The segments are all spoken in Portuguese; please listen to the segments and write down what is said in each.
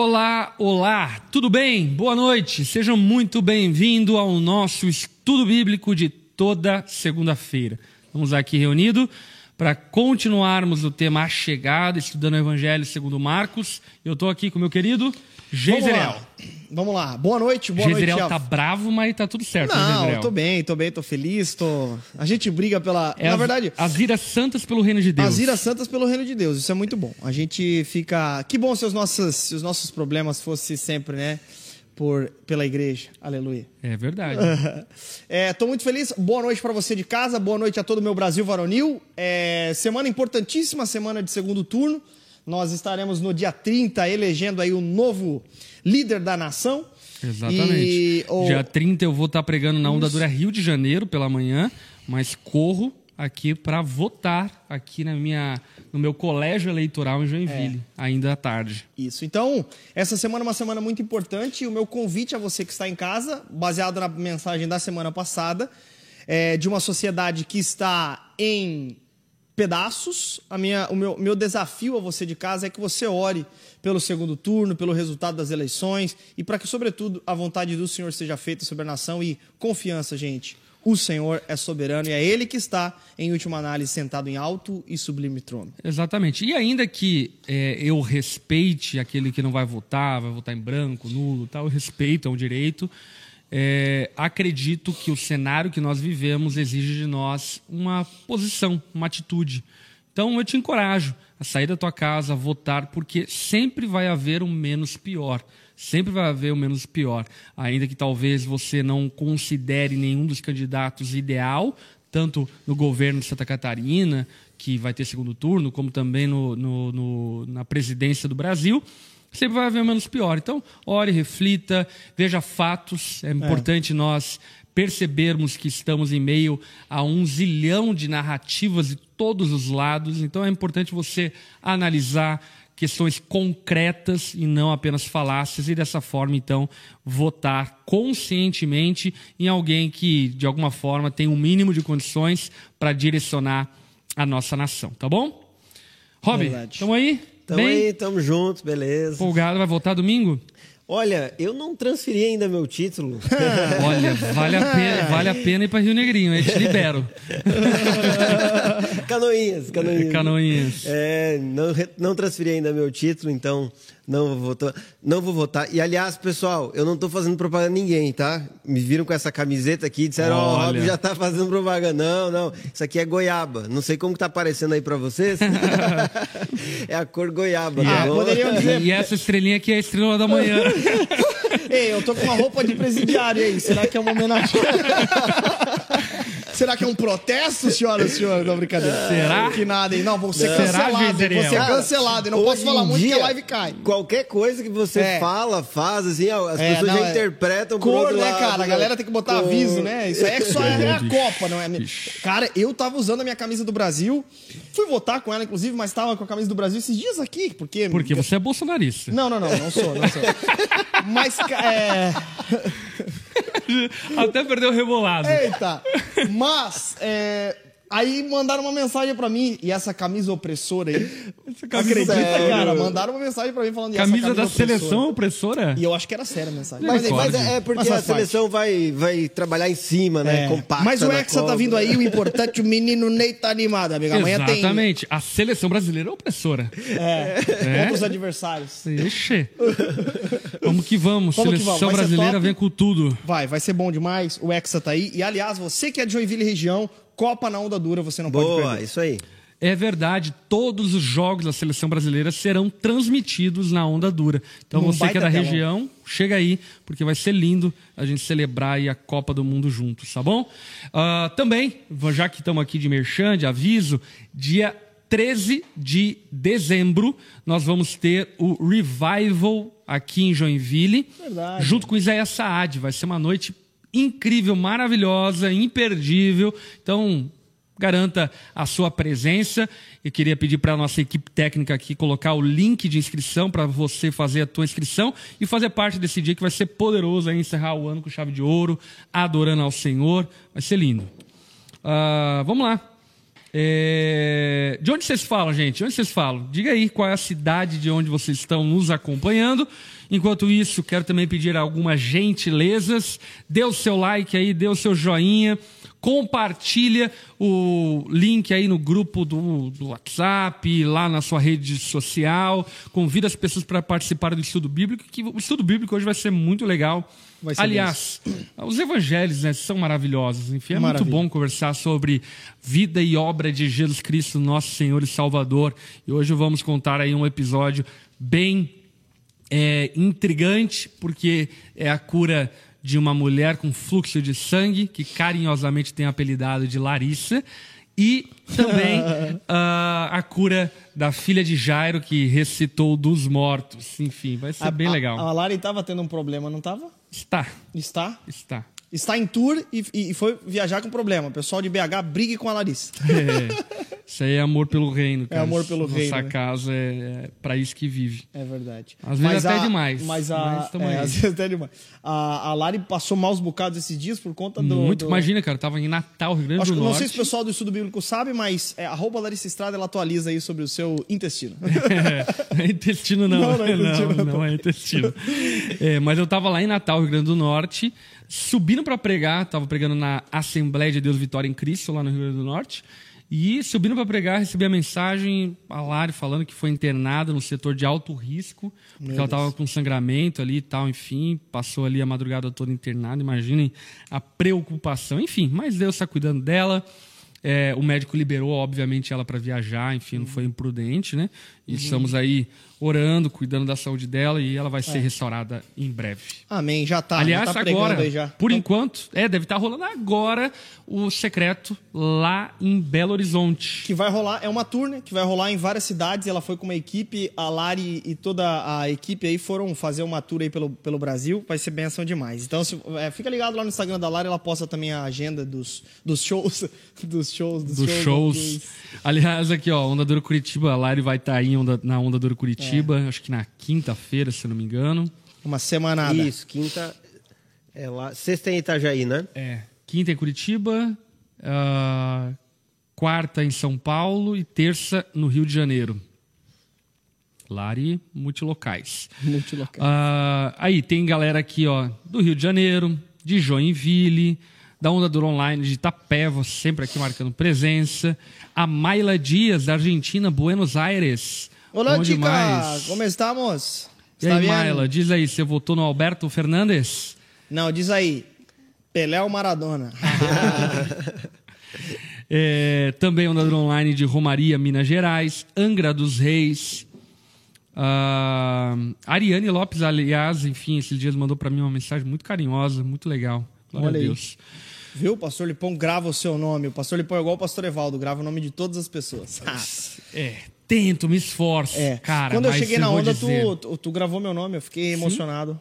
Olá, olá, tudo bem? Boa noite, sejam muito bem-vindos ao nosso estudo bíblico de toda segunda-feira. Vamos aqui reunidos para continuarmos o tema A Chegada, estudando o Evangelho segundo Marcos. Eu estou aqui com meu querido Geiseriel. Vamos lá. Boa noite, boa Geiseriel noite. tá bravo, mas tá tudo certo, né, Não, Geiseriel? tô bem, tô bem, tô feliz, tô... A gente briga pela... É Na as- verdade, As iras santas pelo reino de Deus. as iras santas pelo reino de Deus, isso é muito bom. A gente fica... Que bom se os nossos, se os nossos problemas fossem sempre, né, por, pela igreja. Aleluia. É verdade. É, tô muito feliz. Boa noite pra você de casa, boa noite a todo o meu Brasil varonil. É, semana importantíssima, semana de segundo turno. Nós estaremos no dia 30 elegendo aí o novo líder da nação. Exatamente. E, o- Dia 30 eu vou estar pregando na Onda Dura Rio de Janeiro pela manhã, mas corro aqui para votar aqui na minha, no meu colégio eleitoral em Joinville, É. ainda à tarde. Isso. Então, essa semana é uma semana muito importante. E o meu convite a você que está em casa, baseado na mensagem da semana passada, é de uma sociedade que está em pedaços. A minha, o meu, meu desafio a você de casa é que você ore pelo segundo turno, pelo resultado das eleições e para que, sobretudo, a vontade do Senhor seja feita sobre a nação e confiança, gente. O Senhor é soberano e é Ele que está, em última análise, sentado em alto e sublime trono. Exatamente. E ainda que é, eu respeite aquele que não vai votar, vai votar em branco, nulo, tal, eu respeito, é um direito. É, acredito que o cenário que nós vivemos exige de nós uma posição, uma atitude. Então eu te encorajo a sair da tua casa, a votar, porque sempre vai haver um menos pior. Sempre vai haver o menos pior. Ainda que talvez você não considere nenhum dos candidatos ideal, tanto no governo de Santa Catarina, que vai ter segundo turno, como também no, no- no- na presidência do Brasil, sempre vai haver o menos pior. Então, ore, reflita, veja fatos. É importante nós percebermos que estamos em meio a um zilhão de narrativas de todos os lados. Então, é importante você analisar questões concretas e não apenas falácias, e dessa forma, então, votar conscientemente em alguém que, de alguma forma, tem um mínimo de condições para direcionar a nossa nação, tá bom? Rob, estamos aí? Tamo Bem aí, tamo juntos, beleza. empolgado, vai votar domingo? Olha, eu não transferi ainda meu título. Olha, vale a pena, vale a pena ir para Rio Negrinho, eu te libero. Canoinhas, canoinhas. Canoinhas. É, não, não transferi ainda meu título, então não vou votar. Não vou votar. E aliás, pessoal, eu não tô fazendo propaganda a ninguém, tá? Me viram com essa camiseta aqui e disseram, ó, o Olha. Rob já tá fazendo propaganda. Não, não. Isso aqui é goiaba. Não sei como que tá aparecendo aí pra vocês. é a cor goiaba, tá Ah, poderiam dizer- E essa estrelinha aqui é a estrela da manhã. Ei, eu tô com uma roupa de presidiário aí. Será que é uma homenagem? Será que é um protesto, senhoras e senhores? Não, brincadeira. Será? Que nada, hein? Não, vou ser Será, cancelado. hein? Vou ser cancelado. E não hoje posso falar muito que dia, a live cai. Qualquer coisa que você É. fala, faz, assim, as É, pessoas não, já é interpretam Cor, outro né, lado, cara? A né? galera tem que botar Cor. aviso, né? Isso aí é que só é a Copa, não é? Cara, eu tava usando a minha camisa do Brasil. Fui votar com ela, inclusive, mas tava com a camisa do Brasil esses dias aqui. Porque. Porque você é bolsonarista. Não, não, não. Não sou, não sou. Mas, é. Até perdeu o rebolado. Eita! Mas, é, aí mandaram uma mensagem pra mim, e essa camisa opressora aí. camisa acredita, sério? cara? Mandaram uma mensagem pra mim falando essa Camisa da opressora. seleção opressora? E eu acho que era séria a mensagem. Mas, Mas mas pode. é porque Mas a parte. seleção vai, vai trabalhar em cima, né? É. Compacta Mas o Hexa tá vindo aí, o importante, o menino Ney tá animado, amigo. Amanhã tem. Exatamente. A seleção brasileira é opressora. É, É? Contra os adversários. Ixi. Vamos que vamos. Vamos que seleção vamos. Vai ser brasileira top. vem com tudo. Vai, vai ser bom demais. O Hexa tá aí. E aliás, você que é de Joinville região, Copa na onda dura, você não pode Boa, perder. isso aí. É verdade, todos os jogos da seleção brasileira serão transmitidos na onda dura. Então você que é da região, chega aí, porque vai ser lindo a gente celebrar aí a Copa do Mundo juntos, tá bom? Ah, também, já que estamos aqui de merchan, de aviso, dia 13 de dezembro nós vamos ter o Revival aqui em Joinville, Verdade. junto com Isaías Saad. Vai ser uma noite incrível, maravilhosa, imperdível. Então, garanta a sua presença. Eu queria pedir para a nossa equipe técnica aqui colocar o link de inscrição para você fazer a tua inscrição e fazer parte desse dia que vai ser poderoso aí, encerrar o ano com chave de ouro, adorando ao Senhor. Vai ser lindo. Ah, vamos lá. É, De onde vocês falam, gente? De onde vocês falam? Diga aí qual é a cidade de onde vocês estão nos acompanhando. Enquanto isso, quero também pedir algumas gentilezas. Dê o seu like aí, dê o seu joinha. Compartilha o link aí no grupo do, do WhatsApp, lá na sua rede social. Convida as pessoas para participar do estudo bíblico, que o estudo bíblico hoje vai ser muito legal. Vai ser Aliás, os evangelhos né, são maravilhosos. Enfim, é Maravilha. muito bom conversar sobre vida e obra de Jesus Cristo, nosso Senhor e Salvador. E hoje vamos contar aí um episódio bem é, intrigante, porque é a cura de uma mulher com fluxo de sangue, que carinhosamente tem apelidado de Larissa, e também ah, a cura da filha de Jairo, que ressuscitou dos mortos. Enfim, vai ser bem A- legal. A, a Lari tava tendo um problema, não tava? Está, Está. está. Está em tour e, e foi viajar com problema. O pessoal de BH brigue com a Larissa. É, isso aí é amor pelo reino. Cara. amor pelo Nossa reino, né? casa é, é para isso que vive. É verdade. Às vezes até demais, Mas a. mas é, às vezes até demais. A, a Lari passou maus bocados esses dias por conta do. Muito, do- imagina, cara, tava em Natal, Rio Grande Acho do que não Norte. sei se o pessoal do estudo bíblico sabe, mas é, arroba Larissa Estrada ela atualiza aí sobre o seu intestino. não é intestino, não. Não, não é intestino, não, não é intestino. É, mas eu tava lá em Natal, Rio Grande do Norte, subindo para pregar, tava pregando na Assembleia de Deus Vitória em Cristo, lá no Rio Grande do Norte. E subindo para pregar, recebi a mensagem, a Lari falando que foi internada no setor de alto risco, porque ela tava com sangramento ali e tal, enfim, passou ali a madrugada toda internada. Imaginem a preocupação. Enfim, mas Deus está cuidando dela. É, o médico liberou, obviamente, ela para viajar, enfim, não foi imprudente, né? E estamos aí orando, cuidando da saúde dela e ela vai ser restaurada em breve. Amém, já tá. Aliás, já tá agora, já. por Então, enquanto, é, deve estar rolando agora o secreto lá em Belo Horizonte. Que vai rolar, é uma tour, né? Que vai rolar em várias cidades. Ela foi com uma equipe, a Lari e toda a equipe aí foram fazer uma tour aí pelo, pelo Brasil. Vai ser benção demais. Então, se- é, fica ligado lá no Instagram da Lari, ela posta também a agenda dos, dos shows. Dos shows, dos, Dos shows. Aliás, aqui, ó, Onda Dura Curitiba, a Lari vai estar aí onda- na Onda Dura Curitiba, É. acho que na quinta-feira, se eu não me engano. Uma semanada. Isso, quinta. É lá. Sexta em Itajaí, né? É, quinta em Curitiba, ah, quarta em São Paulo e terça no Rio de Janeiro. Lari multilocais. Multilocal. Ah, aí tem galera aqui, ó, do Rio de Janeiro, de Joinville, da Onda Dura Online de Itapeva, sempre aqui marcando presença. A Maila Dias, da Argentina, Buenos Aires. Olá, Bom demais. Como estamos? E Está aí, bien? Maila, diz aí, você votou no Alberto Fernandes? Não, diz aí. Pelé ou Maradona? É, também Onda Dura Online de Romaria, Minas Gerais, Angra dos Reis. Ah, Ariane Lopes, aliás, enfim, esses dias mandou para mim uma mensagem muito carinhosa, muito legal. Glória Olha a aí. Viu? O pastor Lipão grava o seu nome. O pastor Lipão é igual o pastor Evaldo, grava o nome de todas as pessoas. É, tento, me esforço, É. cara. Quando eu cheguei na onda, dizer- tu, tu, tu gravou meu nome, eu fiquei emocionado.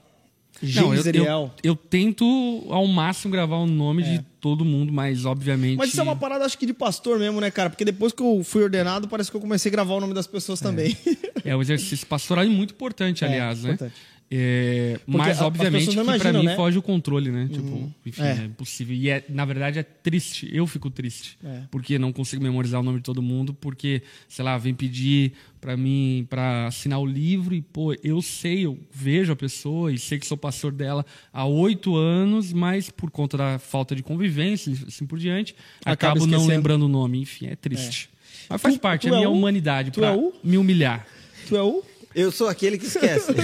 Não, eu, eu, eu tento ao máximo gravar o nome de todo mundo, mas obviamente. É. Mas isso é uma parada, acho que de pastor mesmo, né, cara? Porque depois que eu fui ordenado, parece que eu comecei a gravar o nome das pessoas também. É um exercício pastoral e muito importante, É, aliás, né? importante. É, mas, obviamente, que não pra imaginam, mim né? foge o controle, né? Tipo, enfim, É. é. impossível. E, é, na verdade, é triste. Eu fico triste. É. Porque não consigo memorizar o nome de todo mundo, porque, sei lá, vem pedir pra mim pra assinar o livro e, pô, eu sei, eu vejo a pessoa e sei que sou pastor dela há oito anos, mas por conta da falta de convivência e assim por diante, Acaba acabo não esquecendo. lembrando o nome. Enfim, é triste. Mas faz Tu- parte, tu é é minha humanidade tu pra é o- me humilhar. tu é o Eu sou aquele que esquece.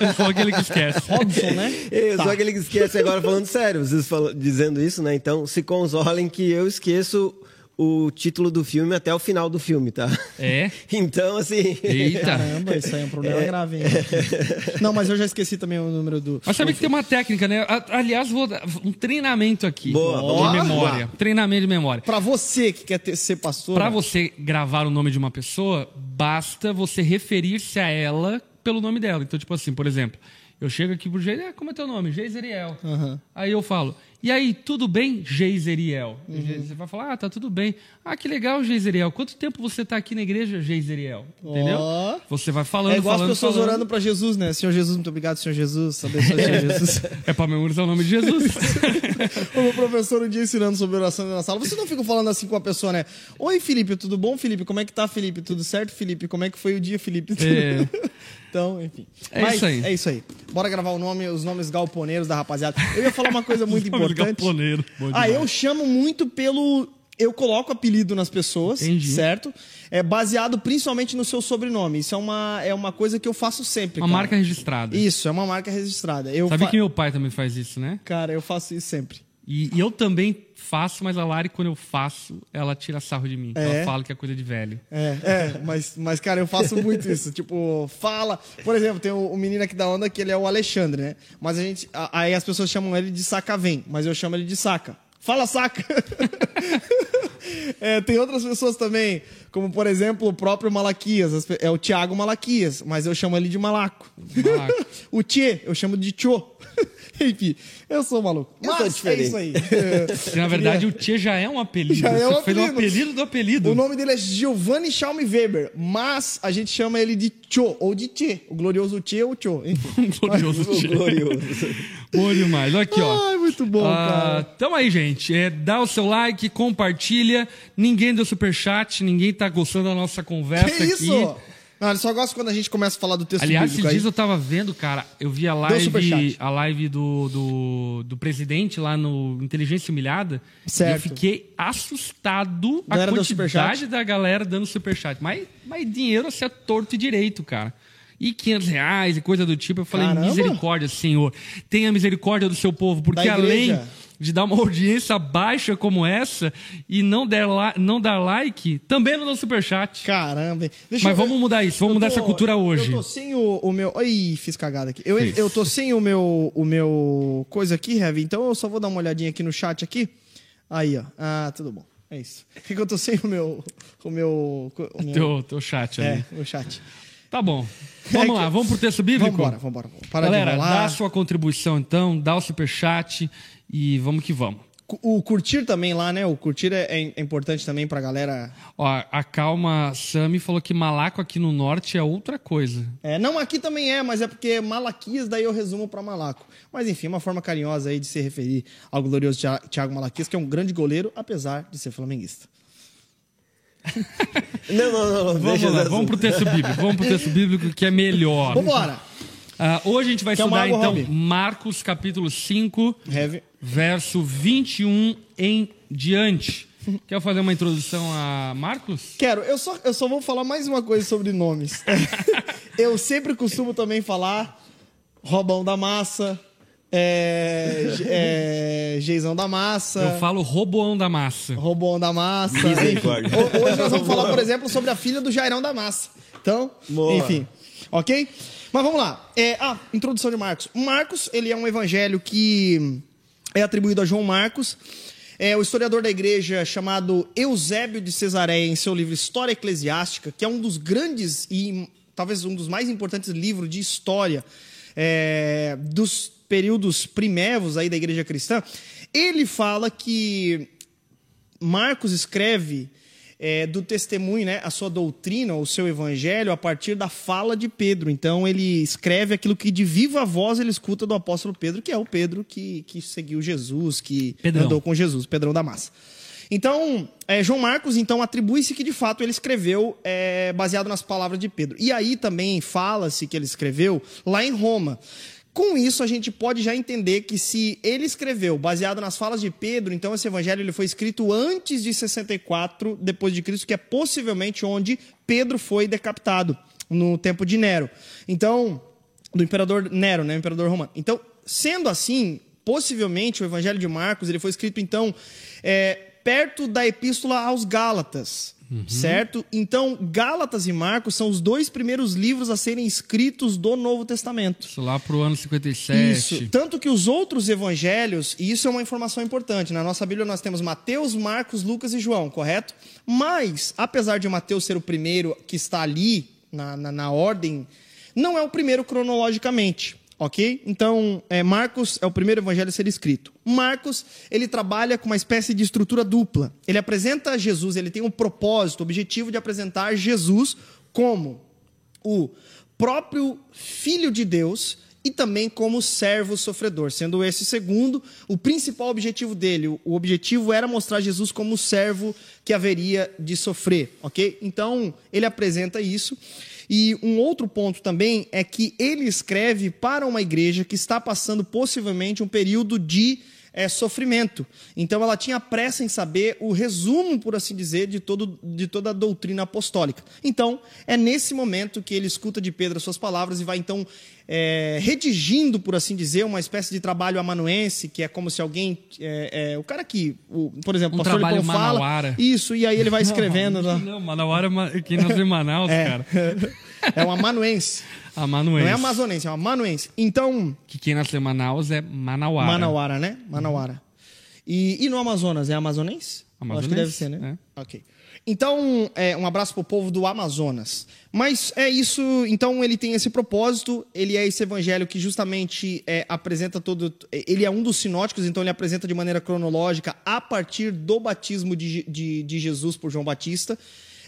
Eu sou aquele que esquece. Robson, né? Eu Tá. sou aquele que esquece agora falando sério, vocês falam- dizendo isso, né? Então se consolem que eu esqueço o título do filme até o final do filme, tá? É? Então, assim. Eita. Caramba, isso aí é um problema grave, hein? Não, mas eu já esqueci também o número do. Mas sabe que tem uma técnica, né? Aliás, vou dar um treinamento aqui. Boa, de lá. memória. Treinamento de memória. Pra você que quer ter- ser pastor. Pra você gravar o nome de uma pessoa, basta você referir-se a ela pelo nome dela. Então, tipo assim, por exemplo, Eu chego aqui pro Geis, ah, como é teu nome? Geiseriel. Aham. Aí eu falo, e aí, tudo bem, Geiseriel? Uhum. Você vai falar, ah, tá tudo bem. Ah, que legal, Geiseriel. Quanto tempo você tá aqui na igreja, Geiseriel? Entendeu? Ó. Você vai falando, É igual falando, as pessoas falando. orando pra Jesus, né? Senhor Jesus, muito obrigado, Senhor Jesus. Abençoe, Senhor Jesus. É pra memorizar o nome de Jesus. O meu professor um dia ensinando sobre oração na sala, você não fica falando assim com a pessoa, né? Oi, Felipe, tudo bom, Felipe? Como é que tá, Felipe? Tudo certo, Felipe? Como é que foi o dia, Felipe? É. Então, enfim. É Mas isso aí. É isso aí. Bora gravar o nome, os nomes galponeiros da rapaziada. Eu ia falar uma coisa muito importante. galponeiro. Ah, eu chamo muito pelo. Eu coloco apelido nas pessoas, Entendi. certo? É baseado principalmente no seu sobrenome. Isso é uma, é uma coisa que eu faço sempre. Uma cara. marca registrada. Isso, é uma marca registrada. Eu Sabe fa- que meu pai também faz isso, né? Cara, eu faço isso sempre. E, e eu também faço, mas a Lari, quando eu faço, ela tira sarro de mim. É? Ela fala que é coisa de velho. É, é, mas, mas, cara, eu faço muito isso. Tipo, fala. Por exemplo, tem o, o menino aqui da onda que ele é o Alexandre, né? Mas a gente. a- aí as pessoas chamam ele de Sacavém, mas eu chamo ele de Saca. Fala, Saca! É, tem outras pessoas também, como por exemplo o próprio Malaquias. É o Tiago Malaquias, mas eu chamo ele de Malaco. Malaco. o Tchê, eu chamo de Tchô. Enfim, eu sou maluco. Eu Mas é diferente. isso aí. É, na verdade, o Tchê já é um apelido. Já é um Você fez um apelido. apelido do apelido. O nome dele é Giovanni Schaume Weber, mas a gente chama ele de Tchô, ou de Tchê. O glorioso Tchê ou Tchô. Enfim. Glorioso Tchê. Glorioso. Bom demais. Olha aqui, ó. Ai, muito bom, Ah, cara. Então aí, gente. É, dá o seu like, compartilha. Ninguém deu superchat, ninguém tá gostando da nossa conversa Que isso? aqui. Não, ele só gosta quando a gente começa a falar do texto Aliás, esses bíblico aí. dias eu tava vendo, cara, eu vi a live, a live do, do, do presidente lá no Inteligência Humilhada. Certo. E eu fiquei assustado a quantidade da galera dando superchat. Mas, mas dinheiro assim é torto e direito, cara. E 500 reais e coisa do tipo. Eu falei, Caramba. misericórdia, Senhor. Tenha misericórdia do seu povo. Porque além de dar uma audiência baixa como essa e não dar, la- não dar like, também não dá superchat. Caramba. Deixa Mas vamos mudar isso, vamos eu mudar tô- essa cultura hoje. Eu tô sem o, o meu. Ih, fiz cagada aqui. Eu, Fez. eu tô sem o meu, o meu coisa aqui, Heavy, então eu só vou dar uma olhadinha aqui no chat aqui. Aí, ó. Ah, tudo bom. É isso. É que eu tô sem o meu. O meu. O meu Teu, teu chat ali. é, o chat. Tá bom. Vamos É lá, vamos pro texto bíblico? Vambora, vambora. vambora. Para Galera, dá a sua contribuição então, dá o superchat e vamos que vamos. O curtir também lá, né? O curtir é, é- é importante também pra galera. Ó, a Calma Sami falou que malaco aqui no norte é outra coisa. É, não, aqui também é, mas é porque Malaquias, daí eu resumo pra Malaco. Mas enfim, uma forma carinhosa aí de se referir ao glorioso Thiago Malaquias, que é um grande goleiro, apesar de ser flamenguista. Não, não, não. não. Vamos deixa lá, vamos pro texto bíblico. Vamos pro texto bíblico que é melhor. Vambora! Ah, hoje a gente vai uma estudar água, então Rob? Marcos capítulo 5, Heavy. verso 21 em diante. Quer fazer uma introdução a Marcos? Quero, eu só, eu só vou falar mais uma coisa sobre nomes. eu sempre costumo também falar Robão da Massa, é, é, Geizão da Massa. Eu falo Roboão da Massa. Robão da Massa. Hoje nós vamos falar, por exemplo, sobre a filha do Jairão da Massa. Então, Boa. enfim. Ok? Mas vamos lá. É, ah, introdução de Marcos. Marcos, ele é um evangelho que é atribuído a João Marcos. É o historiador da igreja chamado Eusébio de Cesareia, em seu livro História Eclesiástica, que é um dos grandes e talvez um dos mais importantes livros de história é, dos períodos primevos aí da igreja cristã. Ele fala que Marcos escreve é, do testemunho, né, a sua doutrina, o seu evangelho, a partir da fala de Pedro. Então, ele escreve aquilo que de viva voz ele escuta do apóstolo Pedro, que é o Pedro que, que seguiu Jesus, que Pedrão. andou com Jesus, Pedrão da Massa. Então, é, João Marcos, então, atribui-se que de fato ele escreveu é, baseado nas palavras de Pedro. E aí também fala-se que ele escreveu lá em Roma. Com isso, a gente pode já entender que se ele escreveu baseado nas falas de Pedro, então esse evangelho ele foi escrito antes de 64 depois de Cristo, que é possivelmente onde Pedro foi decapitado no tempo de Nero. Então, do imperador Nero, né, imperador romano. Então, sendo assim, possivelmente o Evangelho de Marcos ele foi escrito então é, perto da epístola aos Gálatas, certo? Então, Gálatas e Marcos são os dois primeiros livros a serem escritos do Novo Testamento. Isso lá pro ano 57. Isso. Tanto que os outros evangelhos, e isso é uma informação importante, na nossa Bíblia nós temos Mateus, Marcos, Lucas e João, correto? Mas, apesar de Mateus ser o primeiro que está ali, na, na, na ordem, não é o primeiro cronologicamente. Ok? Então, é, Marcos é o primeiro evangelho a ser escrito. Marcos, ele trabalha com uma espécie de estrutura dupla. Ele apresenta Jesus, ele tem um propósito, o objetivo de apresentar Jesus como o próprio Filho de Deus e também como servo sofredor, sendo esse segundo o principal objetivo dele. O objetivo era mostrar Jesus como servo que haveria de sofrer, ok? Então, ele apresenta isso. E um outro ponto também é que ele escreve para uma igreja que está passando possivelmente um período de é, sofrimento. Então ela tinha pressa em saber o resumo, por assim dizer, de, todo, de toda a doutrina apostólica. Então é nesse momento que ele escuta de Pedro as suas palavras e vai então é, redigindo, por assim dizer, uma espécie de trabalho amanuense, que é como se alguém. É, é, o cara que, o, por exemplo, Um o pastor trabalho Lipão fala. manauara. Isso, e aí ele vai escrevendo. Não, né? não, Manauara é quem nasceu em Manaus, cara. é um amanuense. A Manuense. Não é amazonense, é um amanuense. Então, Que quem nasceu em Manaus é Manauara. Manauara, né? Manauara. E, e no Amazonas, é amazonense? Eu Acho que Amazonense, deve ser, né? Ok. Então, é, um abraço pro povo do Amazonas. Mas é isso, então ele tem esse propósito, ele é esse evangelho que justamente é, apresenta todo. Ele é um dos sinóticos, então ele apresenta de maneira cronológica a partir do batismo de, de, de Jesus por João Batista.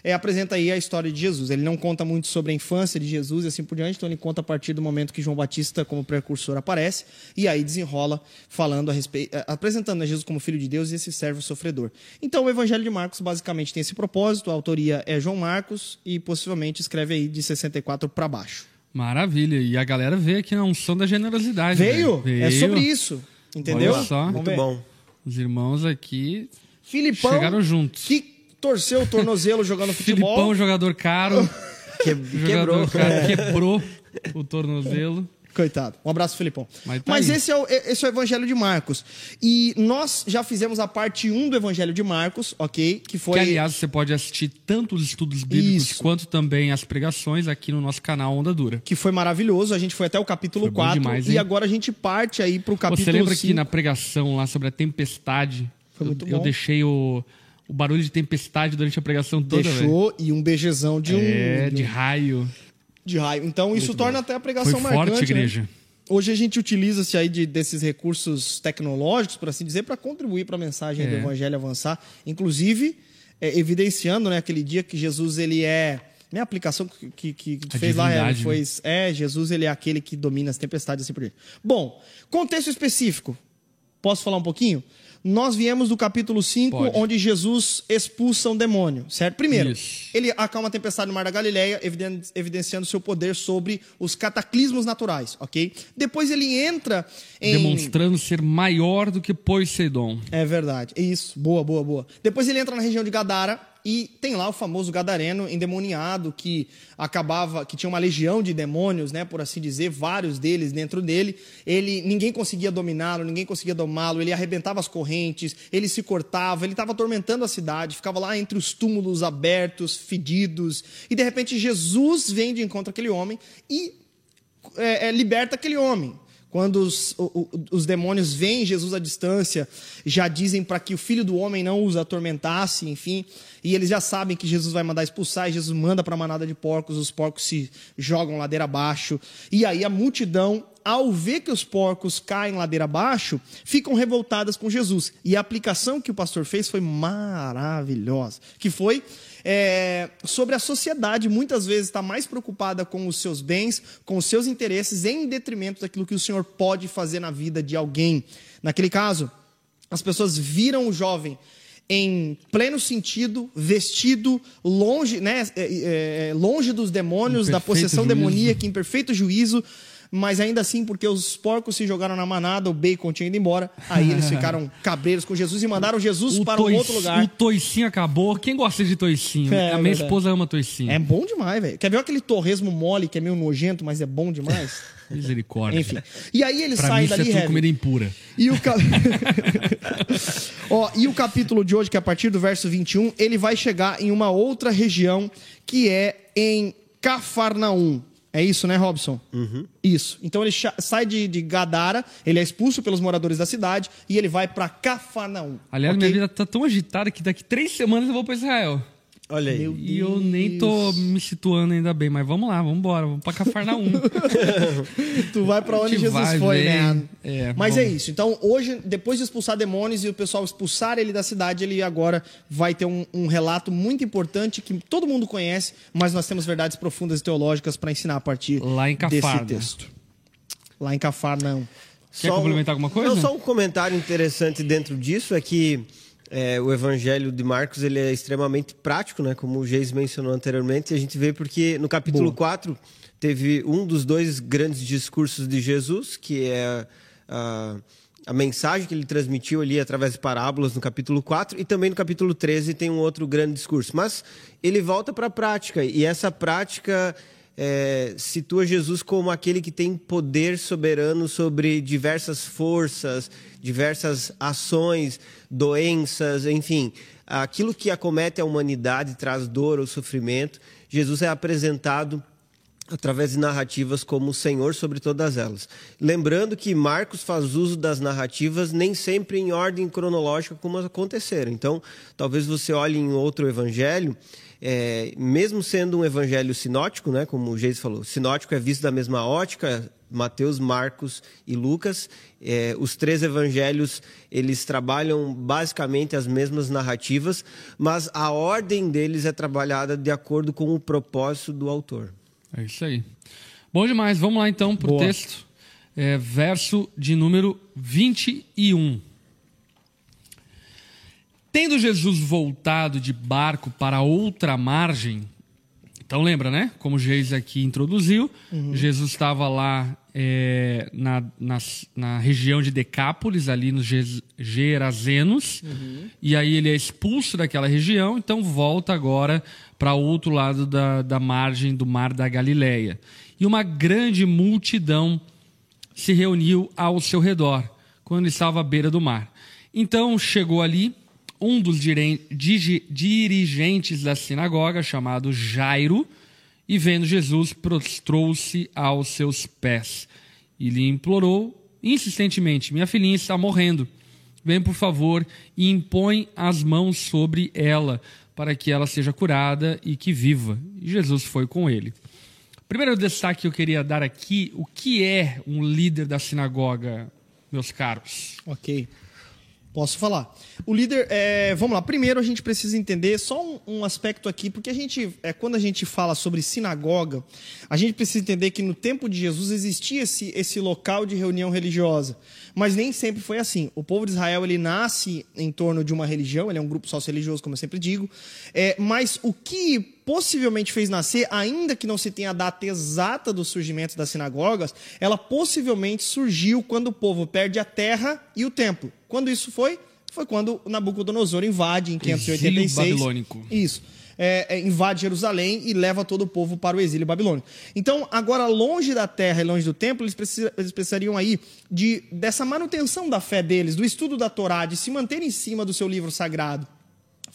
É, apresenta aí a história de Jesus. Ele não conta muito sobre a infância de Jesus e assim por diante, então ele conta a partir do momento que João Batista, como precursor, aparece, e aí desenrola falando a respeito, apresentando a Jesus como filho de Deus e esse servo sofredor. Então o Evangelho de Marcos basicamente tem esse propósito, a autoria é João Marcos e possivelmente escreve aí de 64 para baixo. Maravilha. E a galera vê aqui a unção da generosidade. Veio? velho. É Veio. sobre isso. Entendeu? Olha só. Muito bom. Os irmãos aqui Filipão, chegaram juntos. que torceu o tornozelo jogando futebol. Filipão, jogador caro. Que- jogador quebrou. caro, quebrou o tornozelo. Coitado. Um abraço, Filipão. Mas Mas, tá aí. esse, é o, esse é o Evangelho de Marcos. E nós já fizemos a parte 1 do Evangelho de Marcos, ok? Que foi. Que, aliás, você pode assistir tanto os estudos bíblicos Isso. quanto também as pregações aqui no nosso canal Onda Dura. que foi maravilhoso. A gente foi até o capítulo Foi bom 4 demais, e agora a gente parte aí pro capítulo Você lembra 5. que na pregação lá sobre a tempestade, Foi muito eu, eu deixei o, o barulho de tempestade durante a pregação toda, deixou e um beijezão de um É, de, de um- raio. de raio. Então isso torna até a pregação Foi forte, marcante, né? igreja. Hoje a gente utiliza-se aí de, desses recursos tecnológicos, por assim dizer, para contribuir para a mensagem do É. evangelho avançar, inclusive é, evidenciando, né, aquele dia que Jesus ele é minha aplicação que, que, que fez lá divindade, Hélio, né? foi é Jesus ele é aquele que domina as tempestades assim por diante. Bom, contexto específico. Posso falar um pouquinho? Nós viemos do capítulo 5, Pode. onde Jesus expulsa um demônio, certo? Primeiro, Isso. ele acalma a tempestade no Mar da Galileia, eviden- evidenciando seu poder sobre os cataclismos naturais, ok? Depois ele entra em... Demonstrando ser maior do que Poseidon. É verdade, é isso. Boa, boa, boa. Depois ele entra na região de Gadara e tem lá o famoso gadareno endemoniado que acabava, que tinha uma legião de demônios, né, por assim dizer, vários deles dentro dele. Ele, ninguém conseguia dominá-lo, ninguém conseguia domá-lo. Ele arrebentava as correntes, ele se cortava, ele estava atormentando a cidade, ficava lá entre os túmulos abertos, fedidos. E de repente Jesus vem de encontro àquele homem e é, é, liberta aquele homem. Quando os, os demônios veem Jesus à distância, já dizem para que o filho do homem não os atormentasse, enfim, e eles já sabem que Jesus vai mandar expulsar, e Jesus manda para a manada de porcos, os porcos se jogam ladeira abaixo, e aí a multidão, ao ver que os porcos caem ladeira abaixo, ficam revoltadas com Jesus. E a aplicação que o pastor fez foi maravilhosa, que foi é, sobre a sociedade muitas vezes está mais preocupada com os seus bens, com os seus interesses, em detrimento daquilo que o Senhor pode fazer na vida de alguém. Naquele caso, as pessoas viram o jovem em pleno sentido, vestido, longe, né, é, é, longe dos demônios, Em da possessão juízo. demoníaca, em perfeito juízo, mas ainda assim, porque os porcos se jogaram na manada, o bacon tinha ido embora, aí eles ficaram cabreiros com Jesus e mandaram Jesus para um toici- outro lugar. O toicinho acabou. Quem gosta de toicinho? É, a minha verdade. esposa ama toicinho. É bom demais, velho. Quer ver aquele torresmo mole que é meio nojento, mas é bom demais? Misericórdia. Enfim. E aí ele Pra sai mim, isso é dali, tudo Heavy. comida impura. E o, cap... Ó, e o capítulo de hoje, que é a partir do verso 21, ele vai chegar em uma outra região que é em Cafarnaum. É isso, né, Robson? Isso. Então ele sai de, de Gadara, ele é expulso pelos moradores da cidade e ele vai para Cafarnaum. Aliás, ok? minha vida tá tão agitada que daqui três semanas eu vou pra Israel. Olha aí. Meu E eu nem tô me situando ainda bem, mas vamos lá, vamos embora, vamos pra Cafarnaum. Tu vai pra onde Jesus vai, foi, vem. né? É, Mas é vamos. isso. Então, hoje, depois de expulsar demônios e o pessoal expulsar ele da cidade, ele agora vai ter um, um relato muito importante que todo mundo conhece, mas nós temos verdades profundas e teológicas para ensinar a partir Lá em desse texto. Lá em Cafarnaum. Quer Só um- complementar alguma coisa? Não, só um comentário interessante dentro disso é que é, o Evangelho de Marcos ele é extremamente prático, né? Como o Geis mencionou anteriormente. E a gente vê porque no capítulo Boa. 4 teve um dos dois grandes discursos de Jesus, que é a, a mensagem que ele transmitiu ali através de parábolas no capítulo 4 e também no capítulo 13 tem um outro grande discurso. Mas ele volta para a prática e essa prática é, situa Jesus como aquele que tem poder soberano sobre diversas forças, diversas ações, doenças, enfim. Aquilo que acomete a humanidade traz dor ou sofrimento. Jesus é apresentado através de narrativas como o Senhor sobre todas elas. Lembrando que Marcos faz uso das narrativas nem sempre em ordem cronológica como aconteceram. Então, talvez você olhe em outro evangelho, é, mesmo sendo um evangelho sinótico, né, como o Geis falou, sinótico é visto da mesma ótica, Mateus, Marcos e Lucas. É, os três evangelhos eles trabalham basicamente as mesmas narrativas, mas a ordem deles é trabalhada de acordo com o propósito do autor. É isso aí. Bom demais, vamos lá então pro Boa. texto. É, verso de número 21. Tendo Jesus voltado de barco para outra margem, então lembra, né? Como o Geis aqui introduziu, Jesus estava lá é, na, na, na região de Decápolis, ali nos Ge- Gerazenos, e aí ele é expulso daquela região, então volta agora para outro lado da, da margem do mar da Galileia. E uma grande multidão se reuniu ao seu redor, quando ele estava à beira do mar. Então chegou ali um dos dirigentes da sinagoga, chamado Jairo, e vendo Jesus, prostrou-se aos seus pés e lhe implorou insistentemente: Minha filhinha está morrendo. Vem, por favor, e impõe as mãos sobre ela, para que ela seja curada e que viva. E Jesus foi com ele. Primeiro destaque que eu queria dar aqui: o que é um líder da sinagoga, meus caros? Ok. Posso falar. O líder, é, vamos lá. Primeiro a gente precisa entender só um, um aspecto aqui, porque a gente, é, quando a gente fala sobre sinagoga, a gente precisa entender que no tempo de Jesus existia esse, esse local de reunião religiosa, mas nem sempre foi assim. O povo de Israel ele nasce em torno de uma religião, ele é um grupo sócio-religioso, como eu sempre digo, é, mas o que possivelmente fez nascer, ainda que não se tenha a data exata do surgimento das sinagogas, ela possivelmente surgiu quando o povo perde a terra e o templo. Quando isso foi? Foi quando Nabucodonosor invade em 586. Exílio babilônico. Isso. É, é, invade Jerusalém e leva todo o povo para o exílio babilônico. Então, agora, longe da terra e longe do templo, eles, eles precisariam aí de, dessa manutenção da fé deles, do estudo da Torá, de se manter em cima do seu livro sagrado.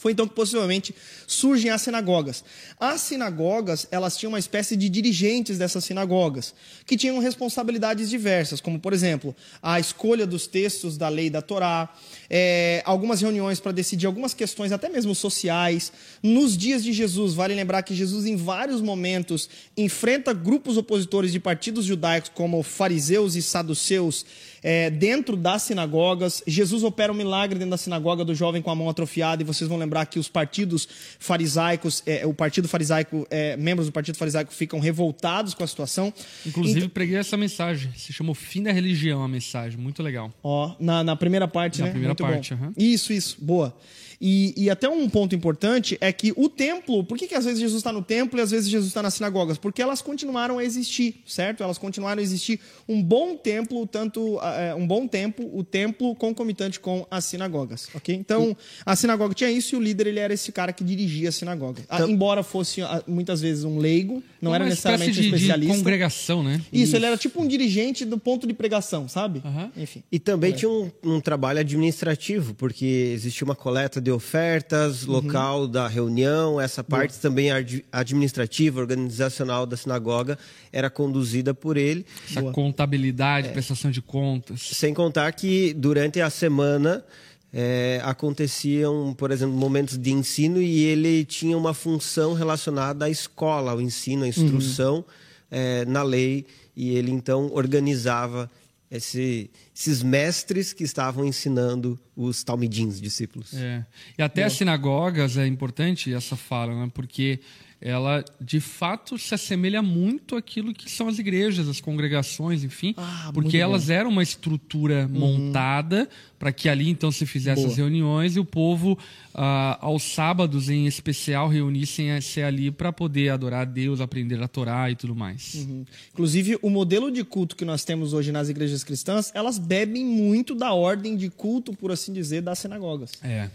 Foi então que possivelmente surgem as sinagogas. As sinagogas, elas tinham uma espécie de dirigentes dessas sinagogas, que tinham responsabilidades diversas, como, por exemplo, a escolha dos textos da lei da Torá, é, algumas reuniões para decidir algumas questões, até mesmo sociais. Nos dias de Jesus, vale lembrar que Jesus, em vários momentos, enfrenta grupos opositores de partidos judaicos, como fariseus e saduceus, é, dentro das sinagogas. Jesus opera um milagre dentro da sinagoga do jovem com a mão atrofiada, e vocês vão lembrar que os partidos farisaicos, é, o partido farisaico, é, membros do partido farisaico ficam revoltados com a situação. Inclusive, preguei essa mensagem. Se chama O Fim da Religião, a mensagem. Muito legal. Ó, na, na primeira parte, Na né? primeira Muito parte, aham. Isso, isso, boa. E, e até um ponto importante é que o templo, por que, que às vezes Jesus está no templo e às vezes Jesus está nas sinagogas? Porque elas continuaram a existir, certo? Elas continuaram a existir um bom templo, tanto eh, um bom tempo, o templo concomitante com as sinagogas, ok? Então, a sinagoga tinha isso e o líder ele era esse cara que dirigia a sinagoga. Ah, embora fosse ah, muitas vezes um leigo, não É era necessariamente um de, de especialista. congregação, né? Isso, ele era tipo um dirigente do ponto de pregação, sabe? Aham. Enfim. E também tinha um, um trabalho administrativo, porque existia uma coleta de ofertas, local da reunião, essa parte também ad- administrativa, organizacional da sinagoga era conduzida por ele. Essa Boa. contabilidade, É. prestação de contas. Sem contar que durante a semana é, aconteciam, por exemplo, momentos de ensino e ele tinha uma função relacionada à escola, ao ensino, à instrução uhum. é, na lei, e ele então organizava esse, esses mestres que estavam ensinando os talmidins, discípulos. É. E até as sinagogas é importante essa fala, né? porque ela de fato se assemelha muito àquilo que são as igrejas, as congregações, enfim, ah, porque elas bom. eram uma estrutura uhum. montada para que ali então se fizessem as reuniões e o povo ah, aos sábados em especial reunissem-se ali para poder adorar a Deus, aprender a Torá e tudo mais. Uhum. Inclusive o modelo de culto que nós temos hoje nas igrejas cristãs, elas bebem muito da ordem de culto, por assim dizer, das sinagogas. É.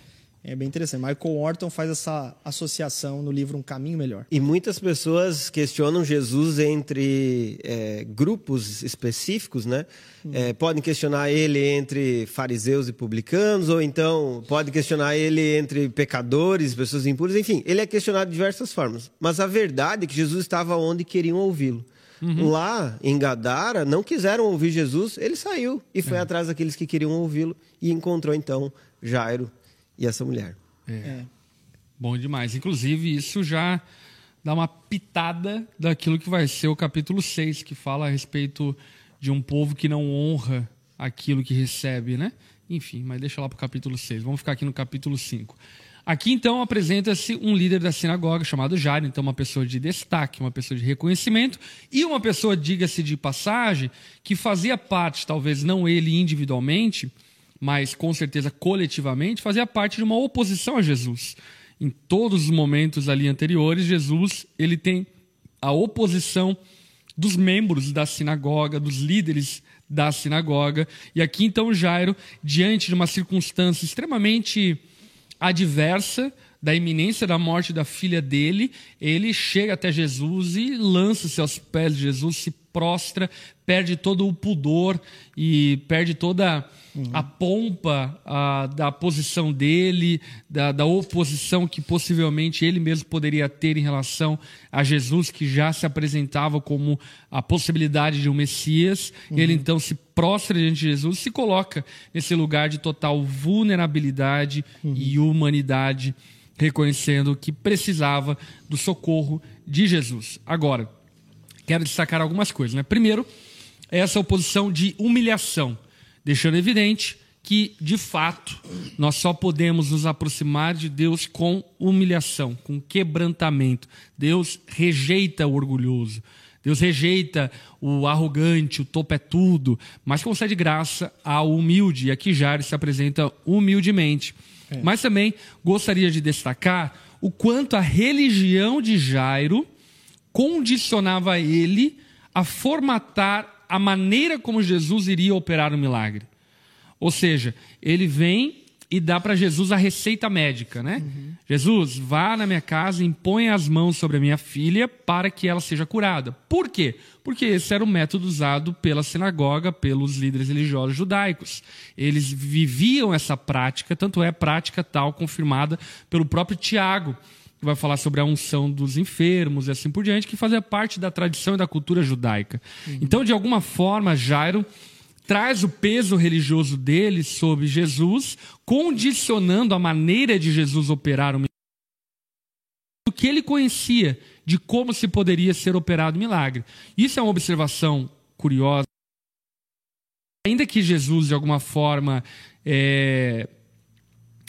É bem interessante. Michael Orton faz essa associação no livro Um Caminho Melhor. E muitas pessoas questionam Jesus entre é, grupos específicos, né? Hum. É, podem questionar ele entre fariseus e publicanos, ou então podem questionar ele entre pecadores, pessoas impuras, enfim, ele é questionado de diversas formas. Mas a verdade é que Jesus estava onde queriam ouvi-lo. Uhum. Lá em Gadara, não quiseram ouvir Jesus, ele saiu e foi é. atrás daqueles que queriam ouvi-lo e encontrou então Jairo e essa mulher. É. é. Bom demais. Inclusive, isso já dá uma pitada daquilo que vai ser o capítulo 6, que fala a respeito de um povo que não honra aquilo que recebe, né? Enfim, mas deixa lá para o capítulo 6. Vamos ficar aqui no capítulo 5. Aqui então apresenta-se um líder da sinagoga chamado Jairo, então uma pessoa de destaque, uma pessoa de reconhecimento e uma pessoa, diga-se de passagem, que fazia parte, talvez não ele individualmente, mas com certeza coletivamente, fazia parte de uma oposição a Jesus. Em todos os momentos ali anteriores, Jesus ele tem a oposição dos membros da sinagoga, dos líderes da sinagoga. E aqui então Jairo, diante de uma circunstância extremamente adversa, da iminência da morte da filha dele, ele chega até Jesus e lança-se aos pés de Jesus, se prostra, perde todo o pudor e perde toda uhum. a pompa a, da posição dele, da, da, oposição que possivelmente ele mesmo poderia ter em relação a Jesus, que já se apresentava como a possibilidade de um Messias. Uhum. Ele então se prostra diante de Jesus, se coloca nesse lugar de total vulnerabilidade uhum. e humanidade, reconhecendo que precisava do socorro de Jesus. Agora, quero destacar algumas coisas. Né? Primeiro, essa oposição de humilhação, deixando evidente que, de fato, nós só podemos nos aproximar de Deus com humilhação, com quebrantamento. Deus rejeita o orgulhoso. Deus rejeita o arrogante, o topo é tudo, mas concede graça ao humilde. E aqui Jair se apresenta humildemente. É. Mas também gostaria de destacar o quanto a religião de Jairo condicionava ele a formatar a maneira como Jesus iria operar o milagre. Ou seja, ele vem e dá para Jesus a receita médica, né? Uhum. Jesus, vá na minha casa e impõe as mãos sobre a minha filha para que ela seja curada. Por quê? Porque esse era o método usado pela sinagoga, pelos líderes religiosos judaicos. Eles viviam essa prática, tanto é prática tal confirmada pelo próprio Tiago vai falar sobre a unção dos enfermos e assim por diante, que fazia parte da tradição e da cultura judaica. Uhum. Então, de alguma forma, Jairo traz o peso religioso dele sobre Jesus, condicionando a maneira de Jesus operar o milagre do que ele conhecia de como se poderia ser operado o milagre. Isso é uma observação curiosa. Ainda que Jesus, de alguma forma, é,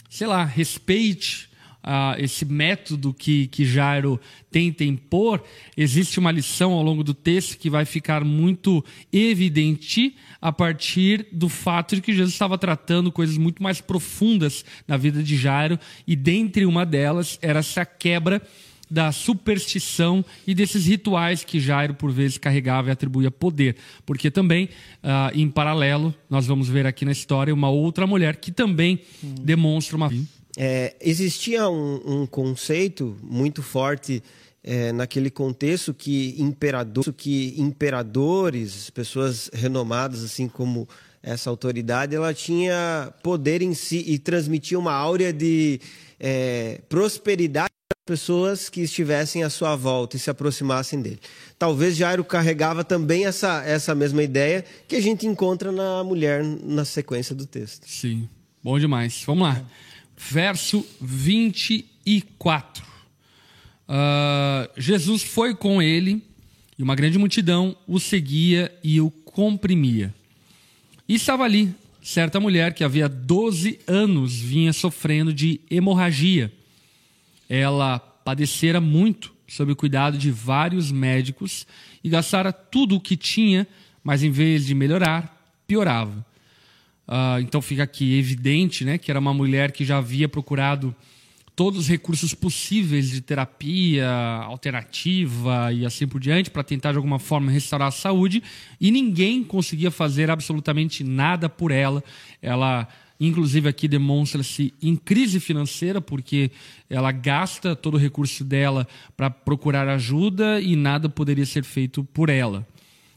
sei lá, respeite uh, esse método que, que Jairo tenta impor, existe uma lição ao longo do texto que vai ficar muito evidente a partir do fato de que Jesus estava tratando coisas muito mais profundas na vida de Jairo, e dentre uma delas era essa quebra da superstição e desses rituais que Jairo por vezes carregava e atribuía poder. Porque também, uh, em paralelo, nós vamos ver aqui na história uma outra mulher que também hum. demonstra uma é, existia um, um, conceito muito forte é, naquele contexto que, imperador, que imperadores, pessoas renomadas assim como essa autoridade, ela tinha poder em si e transmitia uma áurea de é, prosperidade para pessoas que estivessem à sua volta e se aproximassem dele. Talvez Jairo carregava também essa, essa mesma ideia que a gente encontra na mulher na sequência do texto. Sim. Bom demais. Vamos lá. Verso 24. Uh, Jesus foi com ele e uma grande multidão o seguia e o comprimia. E estava ali certa mulher que havia 12 anos vinha sofrendo de hemorragia. Ela padecera muito sob o cuidado de vários médicos e gastara tudo o que tinha, mas em vez de melhorar, piorava. Uh, então fica aqui evidente né, que era uma mulher que já havia procurado todos os recursos possíveis de terapia alternativa e assim por diante para tentar de alguma forma restaurar a saúde e ninguém conseguia fazer absolutamente nada por ela. Ela inclusive aqui demonstra-se em crise financeira porque ela gasta todo o recurso dela para procurar ajuda e nada poderia ser feito por ela.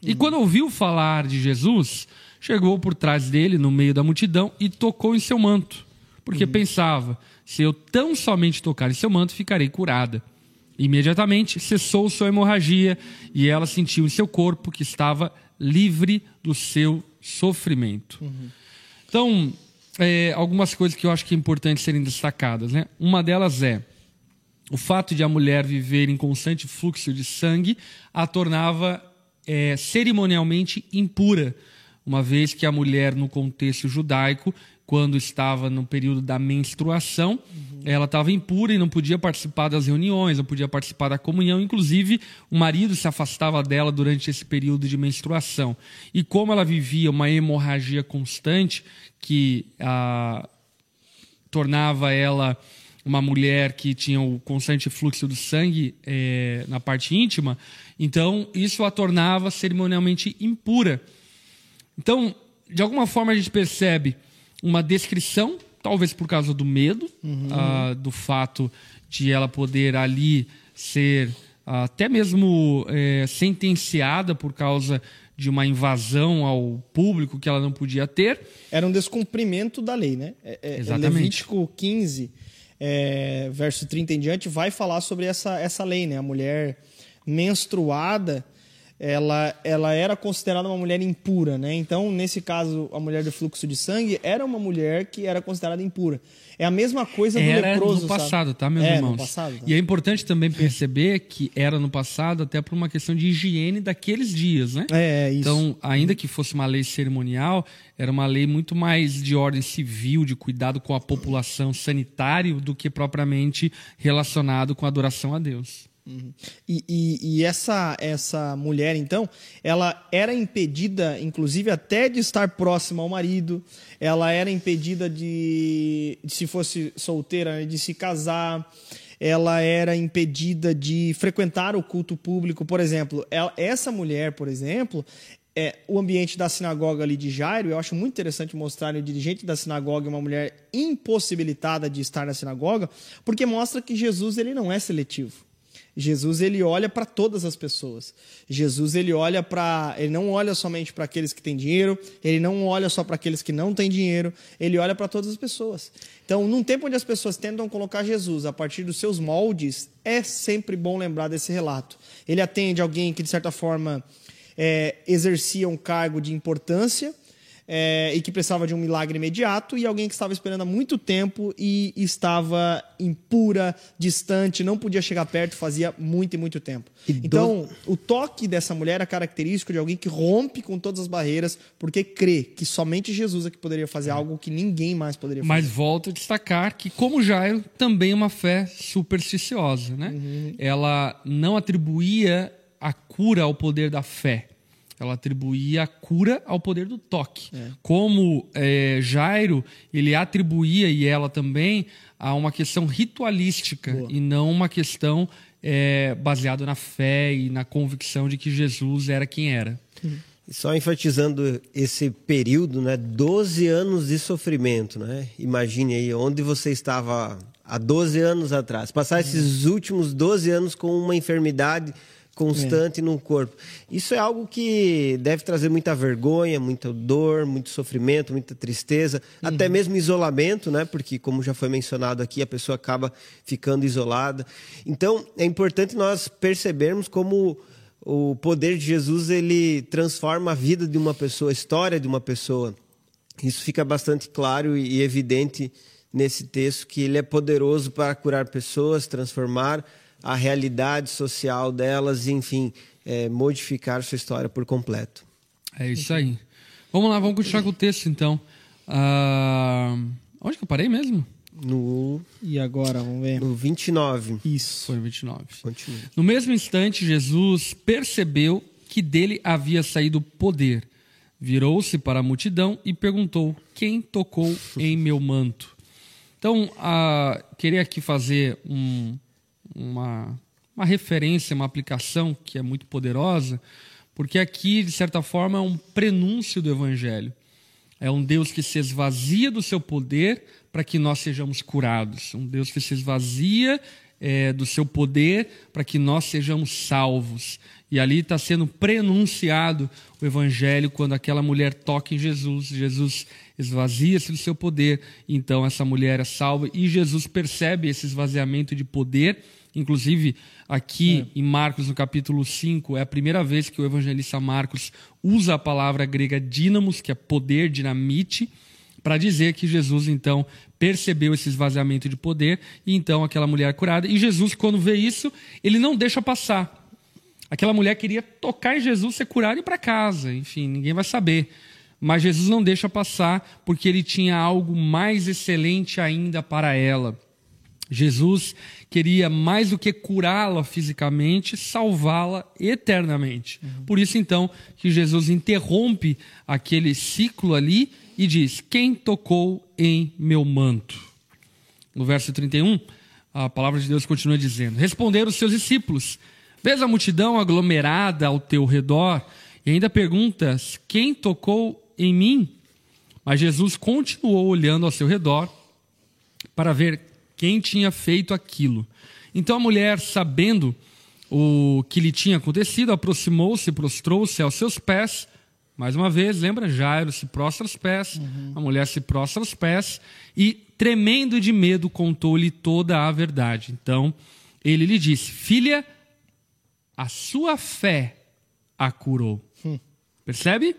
E quando ouviu falar de Jesus, chegou por trás dele no meio da multidão e tocou em seu manto, porque uhum. pensava se eu tão somente tocar em seu manto, ficarei curada. Imediatamente cessou sua hemorragia e ela sentiu em seu corpo que estava livre do seu sofrimento. Uhum. Então, é, algumas coisas que eu acho que é importante serem destacadas. Né? Uma delas é o fato de a mulher viver em constante fluxo de sangue a tornava é, cerimonialmente impura, uma vez que a mulher, no contexto judaico, quando estava no período da menstruação, uhum. ela estava impura e não podia participar das reuniões, não podia participar da comunhão. Inclusive, o marido se afastava dela durante esse período de menstruação. E como ela vivia uma hemorragia constante, que a, tornava ela uma mulher que tinha o constante fluxo do sangue é, na parte íntima, então isso a tornava cerimonialmente impura. Então, de alguma forma, a gente percebe uma descrição, talvez por causa do medo, uhum. uh, do fato de ela poder ali ser uh, até mesmo é, sentenciada por causa de uma invasão ao público que ela não podia ter. Era um descumprimento da lei, né? É, é, Exatamente. Levítico 15, é, verso 30 em diante, vai falar sobre essa, essa lei, né? A mulher menstruada ela, ela era considerada uma mulher impura, né? Então, nesse caso, a mulher do fluxo de sangue era uma mulher que era considerada impura. É a mesma coisa do era leproso, no passado, sabe? tá, meus é, irmãos? No passado, tá? E é importante também perceber que era no passado até por uma questão de higiene daqueles dias, né? É, é isso. Então, ainda que fosse uma lei cerimonial, era uma lei muito mais de ordem civil, de cuidado com a população sanitário, do que propriamente relacionado com a adoração a Deus. Uhum. E, e, e, essa, essa mulher, então, ela era impedida, inclusive, até de estar próxima ao marido, ela era impedida de, de se fosse solteira, né, de se casar, ela era impedida de frequentar o culto público. Por exemplo, ela, essa mulher, por exemplo, é, o ambiente da sinagoga ali de Jairo, eu acho muito interessante mostrar o dirigente da sinagoga uma mulher impossibilitada de estar na sinagoga, porque mostra que Jesus ele não é seletivo. Jesus ele olha para todas as pessoas. Jesus ele olha para, ele não olha somente para aqueles que têm dinheiro, ele não olha só para aqueles que não têm dinheiro, ele olha para todas as pessoas. Então, num tempo onde as pessoas tentam colocar Jesus a partir dos seus moldes, é sempre bom lembrar desse relato. Ele atende alguém que de certa forma é, exercia um cargo de importância, é, e que precisava de um milagre imediato, e alguém que estava esperando há muito tempo e estava impura, distante, não podia chegar perto, fazia muito e muito tempo. E então, do... o toque dessa mulher é característico de alguém que rompe com todas as barreiras, porque crê que somente Jesus é que poderia fazer é. algo que ninguém mais poderia fazer. Mas volto a destacar que, como Jairo, também é uma fé supersticiosa. Né? Uhum. Ela não atribuía a cura ao poder da fé ela atribuía a cura ao poder do toque. É. Como é, Jairo, ele atribuía, e ela também, a uma questão ritualística Boa. e não uma questão é, baseada na fé e na convicção de que Jesus era quem era. Só enfatizando esse período, né? 12 anos de sofrimento, né? Imagine aí onde você estava há 12 anos atrás. Passar esses últimos 12 anos com uma enfermidade constante é. no corpo. Isso é algo que deve trazer muita vergonha, muita dor, muito sofrimento, muita tristeza, uhum. até mesmo isolamento, né? Porque como já foi mencionado aqui, a pessoa acaba ficando isolada. Então, é importante nós percebermos como o poder de Jesus ele transforma a vida de uma pessoa, a história de uma pessoa. Isso fica bastante claro e evidente nesse texto que ele é poderoso para curar pessoas, transformar a realidade social delas, enfim, é, modificar sua história por completo. É isso aí. Vamos lá, vamos continuar com o texto então. Ah, onde que eu parei mesmo? No, E agora, vamos ver. no 29. Isso. Foi no 29. Continua. No mesmo instante, Jesus percebeu que dele havia saído poder. Virou-se para a multidão e perguntou: Quem tocou em meu manto? Então, ah, queria aqui fazer um- uma, uma referência, uma aplicação que é muito poderosa, porque aqui, de certa forma, é um prenúncio do Evangelho. É um Deus que se esvazia do seu poder para que nós sejamos curados. Um Deus que se esvazia é, do seu poder para que nós sejamos salvos. E ali está sendo prenunciado o Evangelho quando aquela mulher toca em Jesus. Jesus esvazia-se do seu poder, então essa mulher é salva e Jesus percebe esse esvaziamento de poder. Inclusive, aqui em Marcos, no capítulo 5, é a primeira vez que o evangelista Marcos usa a palavra grega dínamos, que é poder, dinamite, para dizer que Jesus, então, percebeu esse esvaziamento de poder e então aquela mulher é curada. E Jesus, quando vê isso, ele não deixa passar. Aquela mulher queria tocar em Jesus, ser curada e ir para casa. Enfim, ninguém vai saber. Mas Jesus não deixa passar porque ele tinha algo mais excelente ainda para ela. Jesus queria mais do que curá-la fisicamente, salvá-la eternamente. Por isso, então, que Jesus interrompe aquele ciclo ali e diz: Quem tocou em meu manto? No verso 31, a palavra de Deus continua dizendo: Responderam os seus discípulos: Vês a multidão aglomerada ao teu redor e ainda perguntas: Quem tocou em mim? Mas Jesus continuou olhando ao seu redor para ver quem tinha feito aquilo. Então a mulher, sabendo o que lhe tinha acontecido, aproximou-se, prostrou-se aos seus pés. Mais uma vez, lembra? Jairo se prostra aos pés, a mulher se prostra aos pés e, tremendo de medo, contou-lhe toda a verdade. Então ele lhe disse: Filha, a sua fé a curou. Percebe?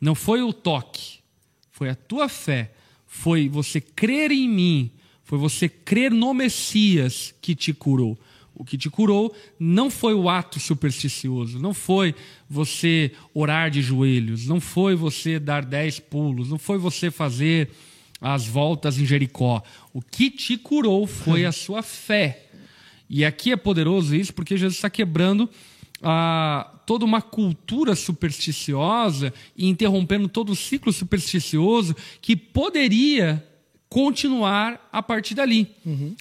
Não foi o toque, foi a tua fé, foi você crer em mim, foi você crer no Messias que te curou. O que te curou não foi o ato supersticioso, não foi você orar de joelhos, não foi você dar dez pulos, não foi você fazer as voltas em Jericó. O que te curou foi a sua fé. E aqui é poderoso isso porque Jesus está quebrando ah, toda uma cultura supersticiosa e interrompendo todo o ciclo supersticioso que poderia continuar a partir dali.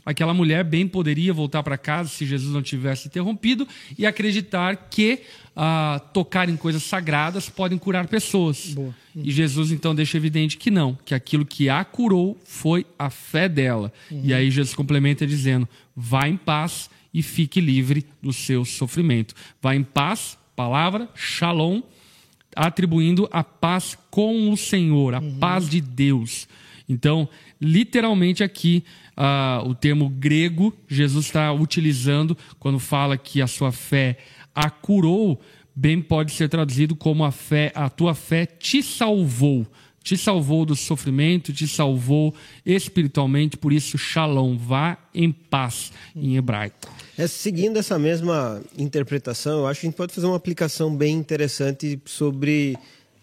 Aquela mulher bem poderia voltar para casa se Jesus não tivesse interrompido e acreditar que ah, tocar em coisas sagradas podem curar pessoas. Boa. E Jesus então deixa evidente que não, que aquilo que a curou foi a fé dela. E aí Jesus complementa dizendo: vá em paz e fique livre do seu sofrimento. Vá em paz, palavra, shalom, atribuindo a paz com o Senhor, a paz de Deus. Então, literalmente aqui, ah, o termo grego, Jesus está utilizando quando fala que a sua fé a curou, bem pode ser traduzido como a fé, a tua fé te salvou. Te salvou do sofrimento, te salvou espiritualmente, por isso, shalom, vá em paz, em hebraico. É, seguindo essa mesma interpretação, eu acho que a gente pode fazer uma aplicação bem interessante sobre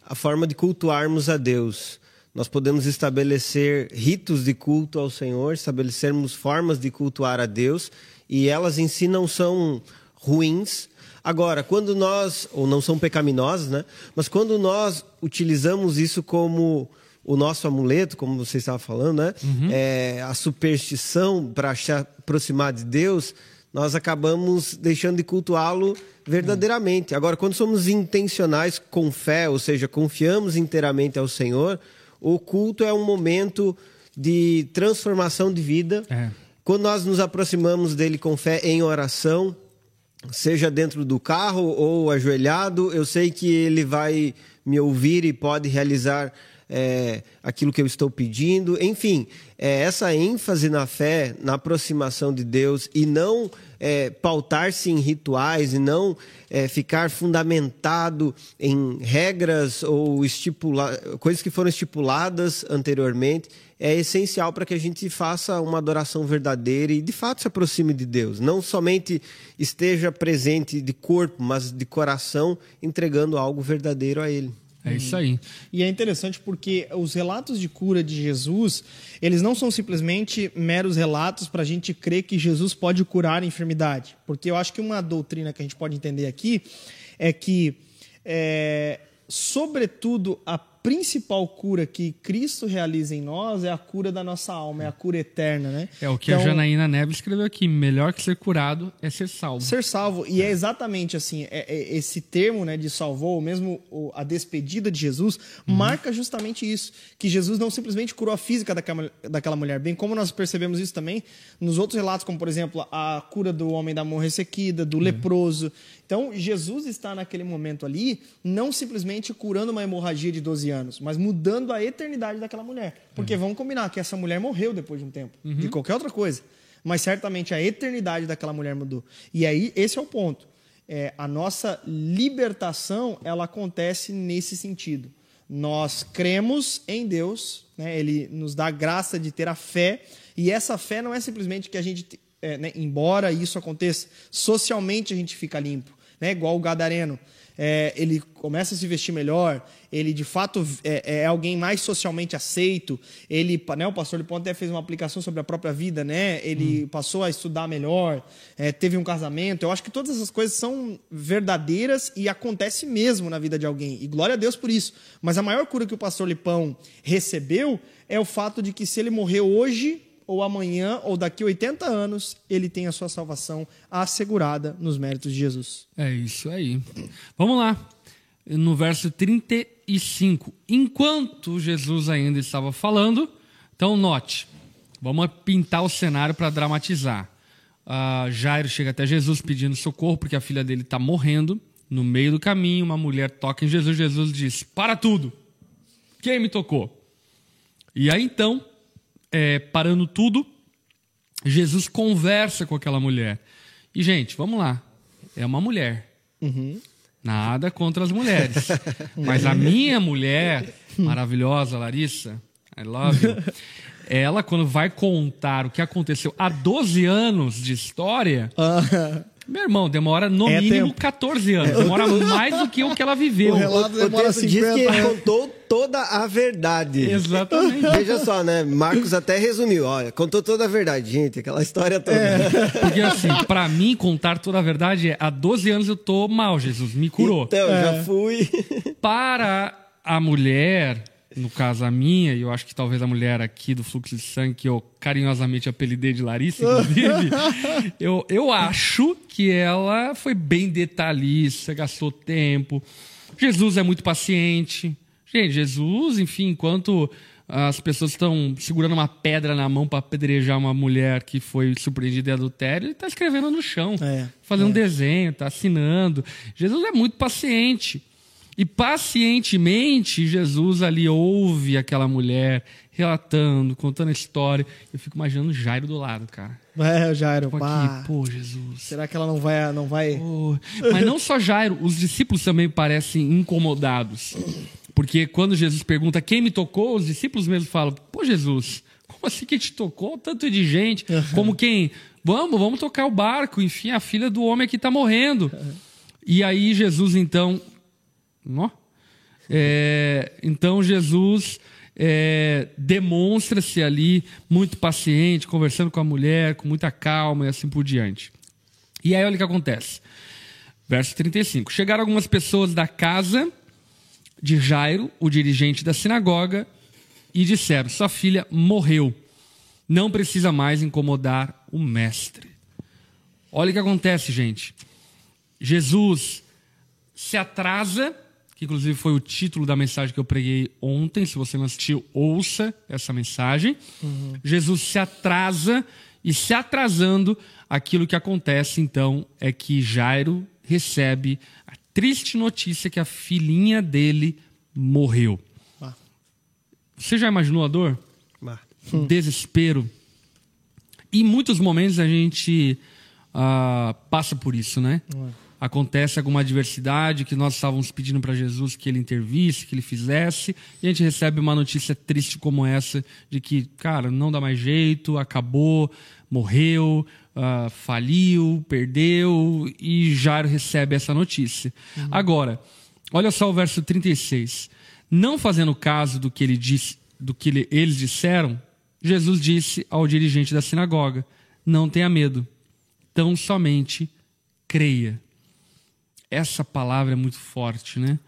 a forma de cultuarmos a Deus. Nós podemos estabelecer ritos de culto ao Senhor, estabelecermos formas de cultuar a Deus, e elas em si não são ruins. Agora, quando nós, ou não são pecaminosas, né? Mas quando nós utilizamos isso como o nosso amuleto, como você estava falando, né? É, a superstição para se aproximar de Deus, nós acabamos deixando de cultuá-lo verdadeiramente. Agora, quando somos intencionais com fé, ou seja, confiamos inteiramente ao Senhor, o culto é um momento de transformação de vida. É. Quando nós nos aproximamos dele com fé em oração, seja dentro do carro ou ajoelhado, eu sei que ele vai me ouvir e pode realizar é, aquilo que eu estou pedindo. Enfim, é, essa ênfase na fé, na aproximação de Deus e não é, pautar-se em rituais e não é, ficar fundamentado em regras ou estipula coisas que foram estipuladas anteriormente é essencial para que a gente faça uma adoração verdadeira e de fato se aproxime de Deus. Não somente esteja presente de corpo, mas de coração, entregando algo verdadeiro a Ele. É isso aí. E é interessante porque os relatos de cura de Jesus, eles não são simplesmente meros relatos para a gente crer que Jesus pode curar a enfermidade. Porque eu acho que uma doutrina que a gente pode entender aqui é que, é, sobretudo, a principal cura que Cristo realiza em nós é a cura da nossa alma, é a cura eterna, né? É o que então, a Janaína Neves escreveu aqui: melhor que ser curado é ser salvo. Ser salvo. E é exatamente assim: é, é esse termo né, de salvou, mesmo a despedida de Jesus, uhum. marca justamente isso: que Jesus não simplesmente curou a física daquela, daquela mulher, bem como nós percebemos isso também nos outros relatos, como por exemplo a cura do homem da mão ressequida, do uhum. leproso. Então, Jesus está naquele momento ali, não simplesmente curando uma hemorragia de 12 anos, mas mudando a eternidade daquela mulher. Porque uhum. vamos combinar que essa mulher morreu depois de um tempo, uhum. de qualquer outra coisa. Mas certamente a eternidade daquela mulher mudou. E aí, esse é o ponto. É, a nossa libertação, ela acontece nesse sentido. Nós cremos em Deus, né? Ele nos dá a graça de ter a fé, e essa fé não é simplesmente que a gente, é, né? embora isso aconteça, socialmente a gente fica limpo né? igual o Gadareno. É, ele começa a se vestir melhor, ele de fato é, é alguém mais socialmente aceito. Ele, né, o pastor Lipão até fez uma aplicação sobre a própria vida, né? Ele hum. passou a estudar melhor, é, teve um casamento. Eu acho que todas essas coisas são verdadeiras e acontece mesmo na vida de alguém. E glória a Deus por isso. Mas a maior cura que o pastor Lipão recebeu é o fato de que se ele morreu hoje, ou amanhã, ou daqui a 80 anos, ele tem a sua salvação assegurada nos méritos de Jesus. É isso aí. Vamos lá. No verso 35. Enquanto Jesus ainda estava falando, então note, vamos pintar o cenário para dramatizar. Uh, Jairo chega até Jesus pedindo socorro porque a filha dele está morrendo. No meio do caminho, uma mulher toca em Jesus. Jesus diz: Para tudo! Quem me tocou? E aí então é, parando tudo, Jesus conversa com aquela mulher. E, gente, vamos lá. É uma mulher. Uhum. Nada contra as mulheres. Mas a minha mulher, maravilhosa, Larissa, I love you. Ela, quando vai contar o que aconteceu há 12 anos de história, meu irmão, demora no é mínimo tempo. 14 anos. Demora mais do que o que ela viveu. O relato demora o 50 diz que ele contou toda a verdade. Exatamente. Veja só, né? Marcos até resumiu. Olha, contou toda a verdade, gente. Aquela história toda. É. Porque assim, pra mim, contar toda a verdade é há 12 anos eu tô mal, Jesus me curou. Então, é. já fui. Para a mulher no caso a minha, e eu acho que talvez a mulher aqui do fluxo de sangue, que eu carinhosamente apelidei de Larissa, inclusive, eu, eu acho que ela foi bem detalhista, gastou tempo. Jesus é muito paciente. Gente, Jesus, enfim, enquanto as pessoas estão segurando uma pedra na mão para apedrejar uma mulher que foi surpreendida em adultério, ele está escrevendo no chão, é, fazendo é. um desenho, está assinando. Jesus é muito paciente. E pacientemente Jesus ali ouve aquela mulher relatando, contando a história. Eu fico imaginando Jairo do lado, cara. É, o Jairo, pô, aqui, pô, Jesus. Será que ela não vai, não vai? Pô. Mas não só Jairo, os discípulos também parecem incomodados. Porque quando Jesus pergunta quem me tocou, os discípulos mesmo falam: "Pô, Jesus, como assim que te tocou tanto de gente? Como quem? Vamos, vamos tocar o barco, enfim, a filha do homem aqui está morrendo." E aí Jesus então é, então Jesus é, demonstra-se ali muito paciente, conversando com a mulher, com muita calma e assim por diante. E aí olha o que acontece. Verso 35. Chegaram algumas pessoas da casa de Jairo, o dirigente da sinagoga, e disseram: Sua filha morreu. Não precisa mais incomodar o mestre. Olha o que acontece, gente. Jesus se atrasa que inclusive foi o título da mensagem que eu preguei ontem. Se você não assistiu, ouça essa mensagem. Uhum. Jesus se atrasa e se atrasando, aquilo que acontece então é que Jairo recebe a triste notícia que a filhinha dele morreu. Ah. Você já imaginou a dor? O desespero. Em muitos momentos a gente ah, passa por isso, né? Acontece alguma adversidade que nós estávamos pedindo para Jesus que ele intervisse, que ele fizesse, e a gente recebe uma notícia triste como essa de que, cara, não dá mais jeito, acabou, morreu, ah, faliu, perdeu, e Jairo recebe essa notícia. Agora, olha só o verso 36. Não fazendo caso do que ele disse, do que ele- eles disseram, Jesus disse ao dirigente da sinagoga: Não tenha medo, tão somente creia. Essa palavra é muito forte, né?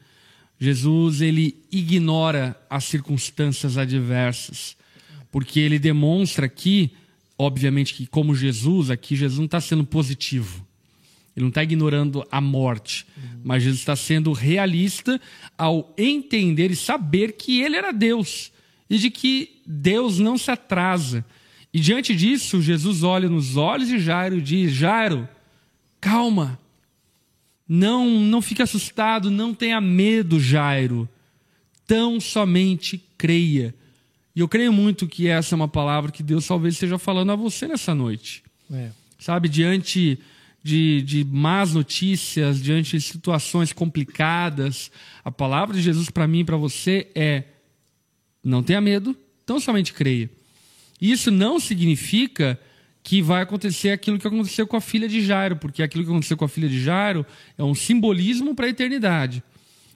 Jesus ele ignora as circunstâncias adversas, porque ele demonstra aqui, obviamente que como Jesus aqui Jesus não está sendo positivo, ele não está ignorando a morte, mas Jesus está sendo realista ao entender e saber que ele era Deus e de que Deus não se atrasa. E diante disso, Jesus olha nos olhos de Jairo e diz: Jairo, calma, não, não fique assustado, não tenha medo, Jairo. Tão somente creia. E eu creio muito que essa é uma palavra que Deus talvez esteja falando a você nessa noite É. sabe, diante de, de más notícias, diante de situações complicadas, a palavra de Jesus para mim e para você é: não tenha medo, tão somente creia. Isso não significa que vai acontecer aquilo que aconteceu com a filha de Jairo, porque aquilo que aconteceu com a filha de Jairo é um simbolismo para a eternidade.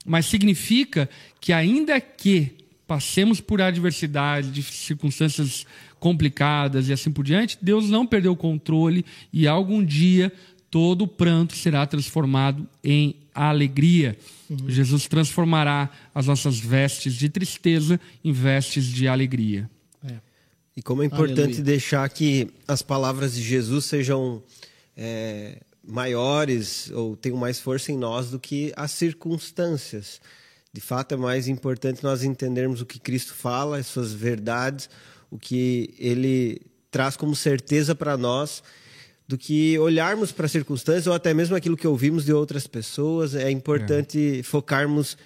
Mas significa que, ainda que passemos por adversidade, de circunstâncias complicadas e assim por diante, Deus não perdeu o controle e algum dia todo o pranto será transformado em alegria. Jesus transformará as nossas vestes de tristeza em vestes de alegria. É. E como é importante Aleluia. deixar que as palavras de Jesus sejam é, maiores ou tenham mais força em nós do que as circunstâncias. De fato, é mais importante nós entendermos o que Cristo fala, as suas verdades, o que ele traz como certeza para nós, do que olharmos para as circunstâncias ou até mesmo aquilo que ouvimos de outras pessoas. É importante focarmos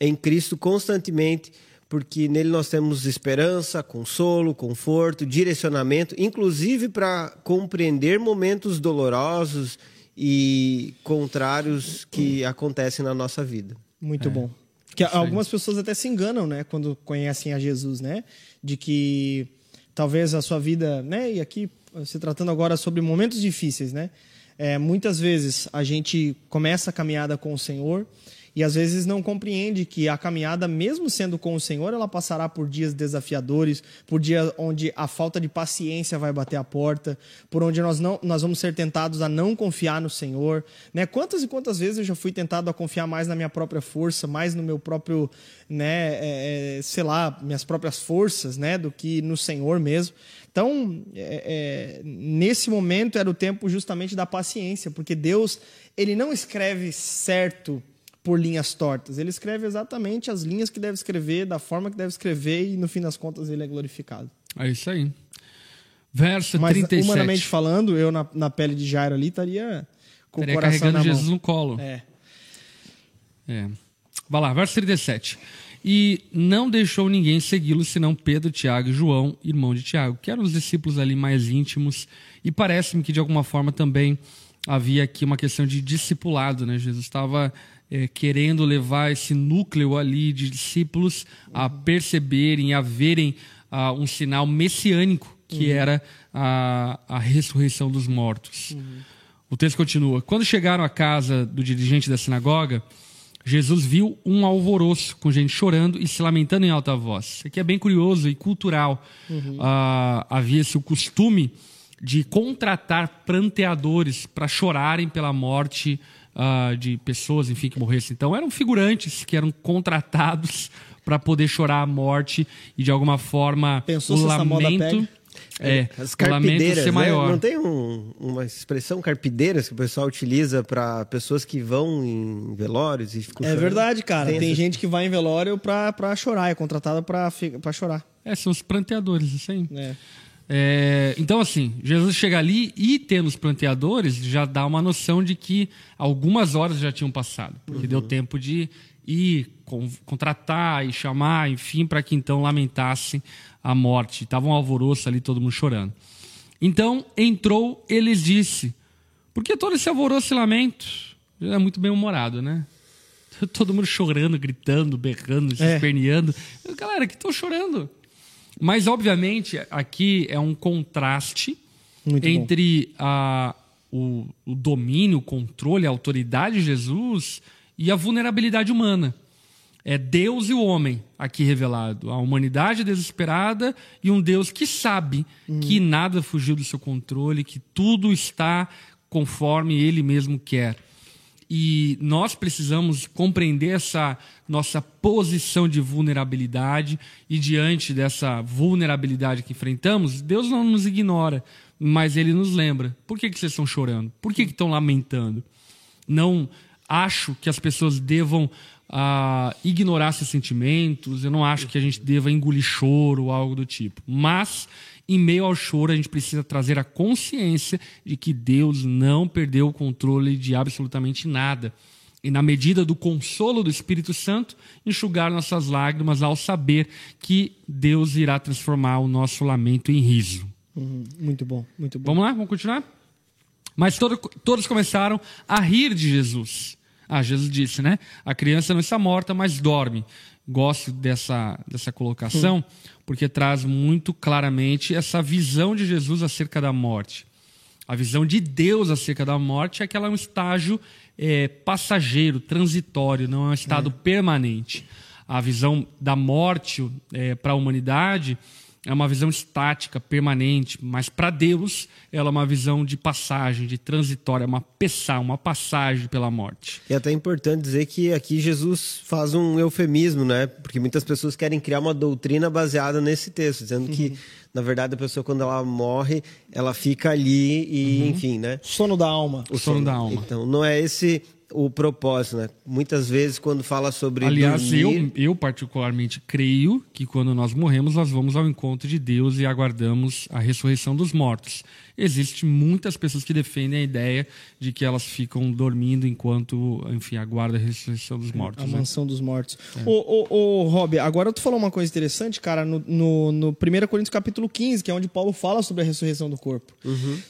em Cristo constantemente, porque nele nós temos esperança, consolo, conforto, direcionamento, inclusive para compreender momentos dolorosos e contrários que acontecem na nossa vida. Muito bom. Que algumas pessoas até se enganam, né, quando conhecem a Jesus, né? De que talvez a sua vida, né? E aqui se tratando agora sobre momentos difíceis, né? É, muitas vezes a gente começa a caminhada com o Senhor e às vezes não compreende que a caminhada, mesmo sendo com o Senhor, ela passará por dias desafiadores, por dias onde a falta de paciência vai bater a porta, por onde nós não nós vamos ser tentados a não confiar no Senhor, né? Quantas e quantas vezes eu já fui tentado a confiar mais na minha própria força, mais no meu próprio, né, é, é, sei lá, minhas próprias forças, né, do que no Senhor mesmo. Então, é, é, nesse momento era o tempo justamente da paciência, porque Deus ele não escreve certo por linhas tortas. Ele escreve exatamente as linhas que deve escrever, da forma que deve escrever, e no fim das contas ele é glorificado. É isso aí. Verso Mas, 37. humanamente falando, eu na, na pele de Jairo ali estaria com Estaria o coração carregando na Jesus mão. no colo. É. É. Vai lá, verso 37. E não deixou ninguém segui-lo, senão Pedro, Tiago e João, irmão de Tiago, que eram os discípulos ali mais íntimos. E parece-me que, de alguma forma, também havia aqui uma questão de discipulado. Né? Jesus estava eh, querendo levar esse núcleo ali de discípulos a perceberem, a verem ah, um sinal messiânico, que era a, a ressurreição dos mortos. O texto continua. Quando chegaram à casa do dirigente da sinagoga, Jesus viu um alvoroço, com gente chorando e se lamentando em alta voz. Isso aqui é bem curioso e cultural. Ah, Havia-se o costume de contratar pranteadores para chorarem pela morte ah, de pessoas, enfim, que morressem. Então, eram figurantes que eram contratados para poder chorar a morte e, de alguma forma, Pensou o se essa moda lamento... pega? É, As o lamento carpideiras, ser né? maior. Não tem um- uma expressão carpideiras que o pessoal utiliza para pessoas que vão em velórios e ficam É chorando? verdade, cara. Tem, essa- gente que vai em velório pra, pra chorar, é contratada pra chorar. É, são os pranteadores, isso aí. É. É, então, assim, Jesus chega ali e tendo os planteadores já dá uma noção de que algumas horas já tinham passado, porque deu tempo de ir con- contratar e chamar, enfim, para que então lamentassem a morte. Tava um alvoroço ali, todo mundo chorando. Então entrou, ele lhes disse: Por que todo esse alvoroço e lamento? Ele é muito bem humorado, né? Todo mundo chorando, gritando, berrando, se É. esperneando. Eu, Galera, que estou chorando. Mas, obviamente, aqui é um contraste Muito entre a, o, o domínio, o controle, a autoridade de Jesus e a vulnerabilidade humana. É Deus e o homem aqui revelado. A humanidade desesperada e um Deus que sabe que nada fugiu do seu controle, que tudo está conforme ele mesmo quer. E nós precisamos compreender essa nossa posição de vulnerabilidade e diante dessa vulnerabilidade que enfrentamos, Deus não nos ignora, mas ele nos lembra. Por que, que vocês estão chorando? Por que, que estão lamentando? Não acho que as pessoas devam ah, ignorar seus sentimentos, eu não acho que a gente deva engolir choro ou algo do tipo. Mas, em meio ao choro, a gente precisa trazer a consciência de que Deus não perdeu o controle de absolutamente nada. E, na medida do consolo do Espírito Santo, enxugar nossas lágrimas ao saber que Deus irá transformar o nosso lamento em riso. Uhum, Muito bom, muito bom. Vamos lá, vamos continuar? Mas todo- todos começaram a rir de Jesus. Ah, Jesus disse, né? A criança não está morta, mas dorme. Gosto dessa, dessa colocação, porque traz muito claramente essa visão de Jesus acerca da morte. A visão de Deus acerca da morte é que ela é um estágio eh, passageiro, transitório, não é um estado permanente. A visão da morte para a humanidade é uma visão estática, permanente, mas para Deus ela é uma visão de passagem, de transitória, uma pessar, uma passagem pela morte. E é até importante dizer que aqui Jesus faz um eufemismo, né? Porque muitas pessoas querem criar uma doutrina baseada nesse texto, dizendo que, na verdade, a pessoa, quando ela morre, ela fica ali e, enfim, né? Sono da alma. O sono da alma. Então, não é esse o propósito, né? Muitas vezes, quando fala sobre Aliás, dormir, eu, eu particularmente creio que quando nós morremos, nós vamos ao encontro de Deus e aguardamos a ressurreição dos mortos. Existem muitas pessoas que defendem a ideia de que elas ficam dormindo enquanto, enfim, aguardam a ressurreição dos mortos. A né? mansão dos mortos. Ô, ô, ô, Rob, agora tu falou uma coisa interessante, cara, no, no, no 1 Coríntios capítulo 15, que é onde Paulo fala sobre a ressurreição do corpo.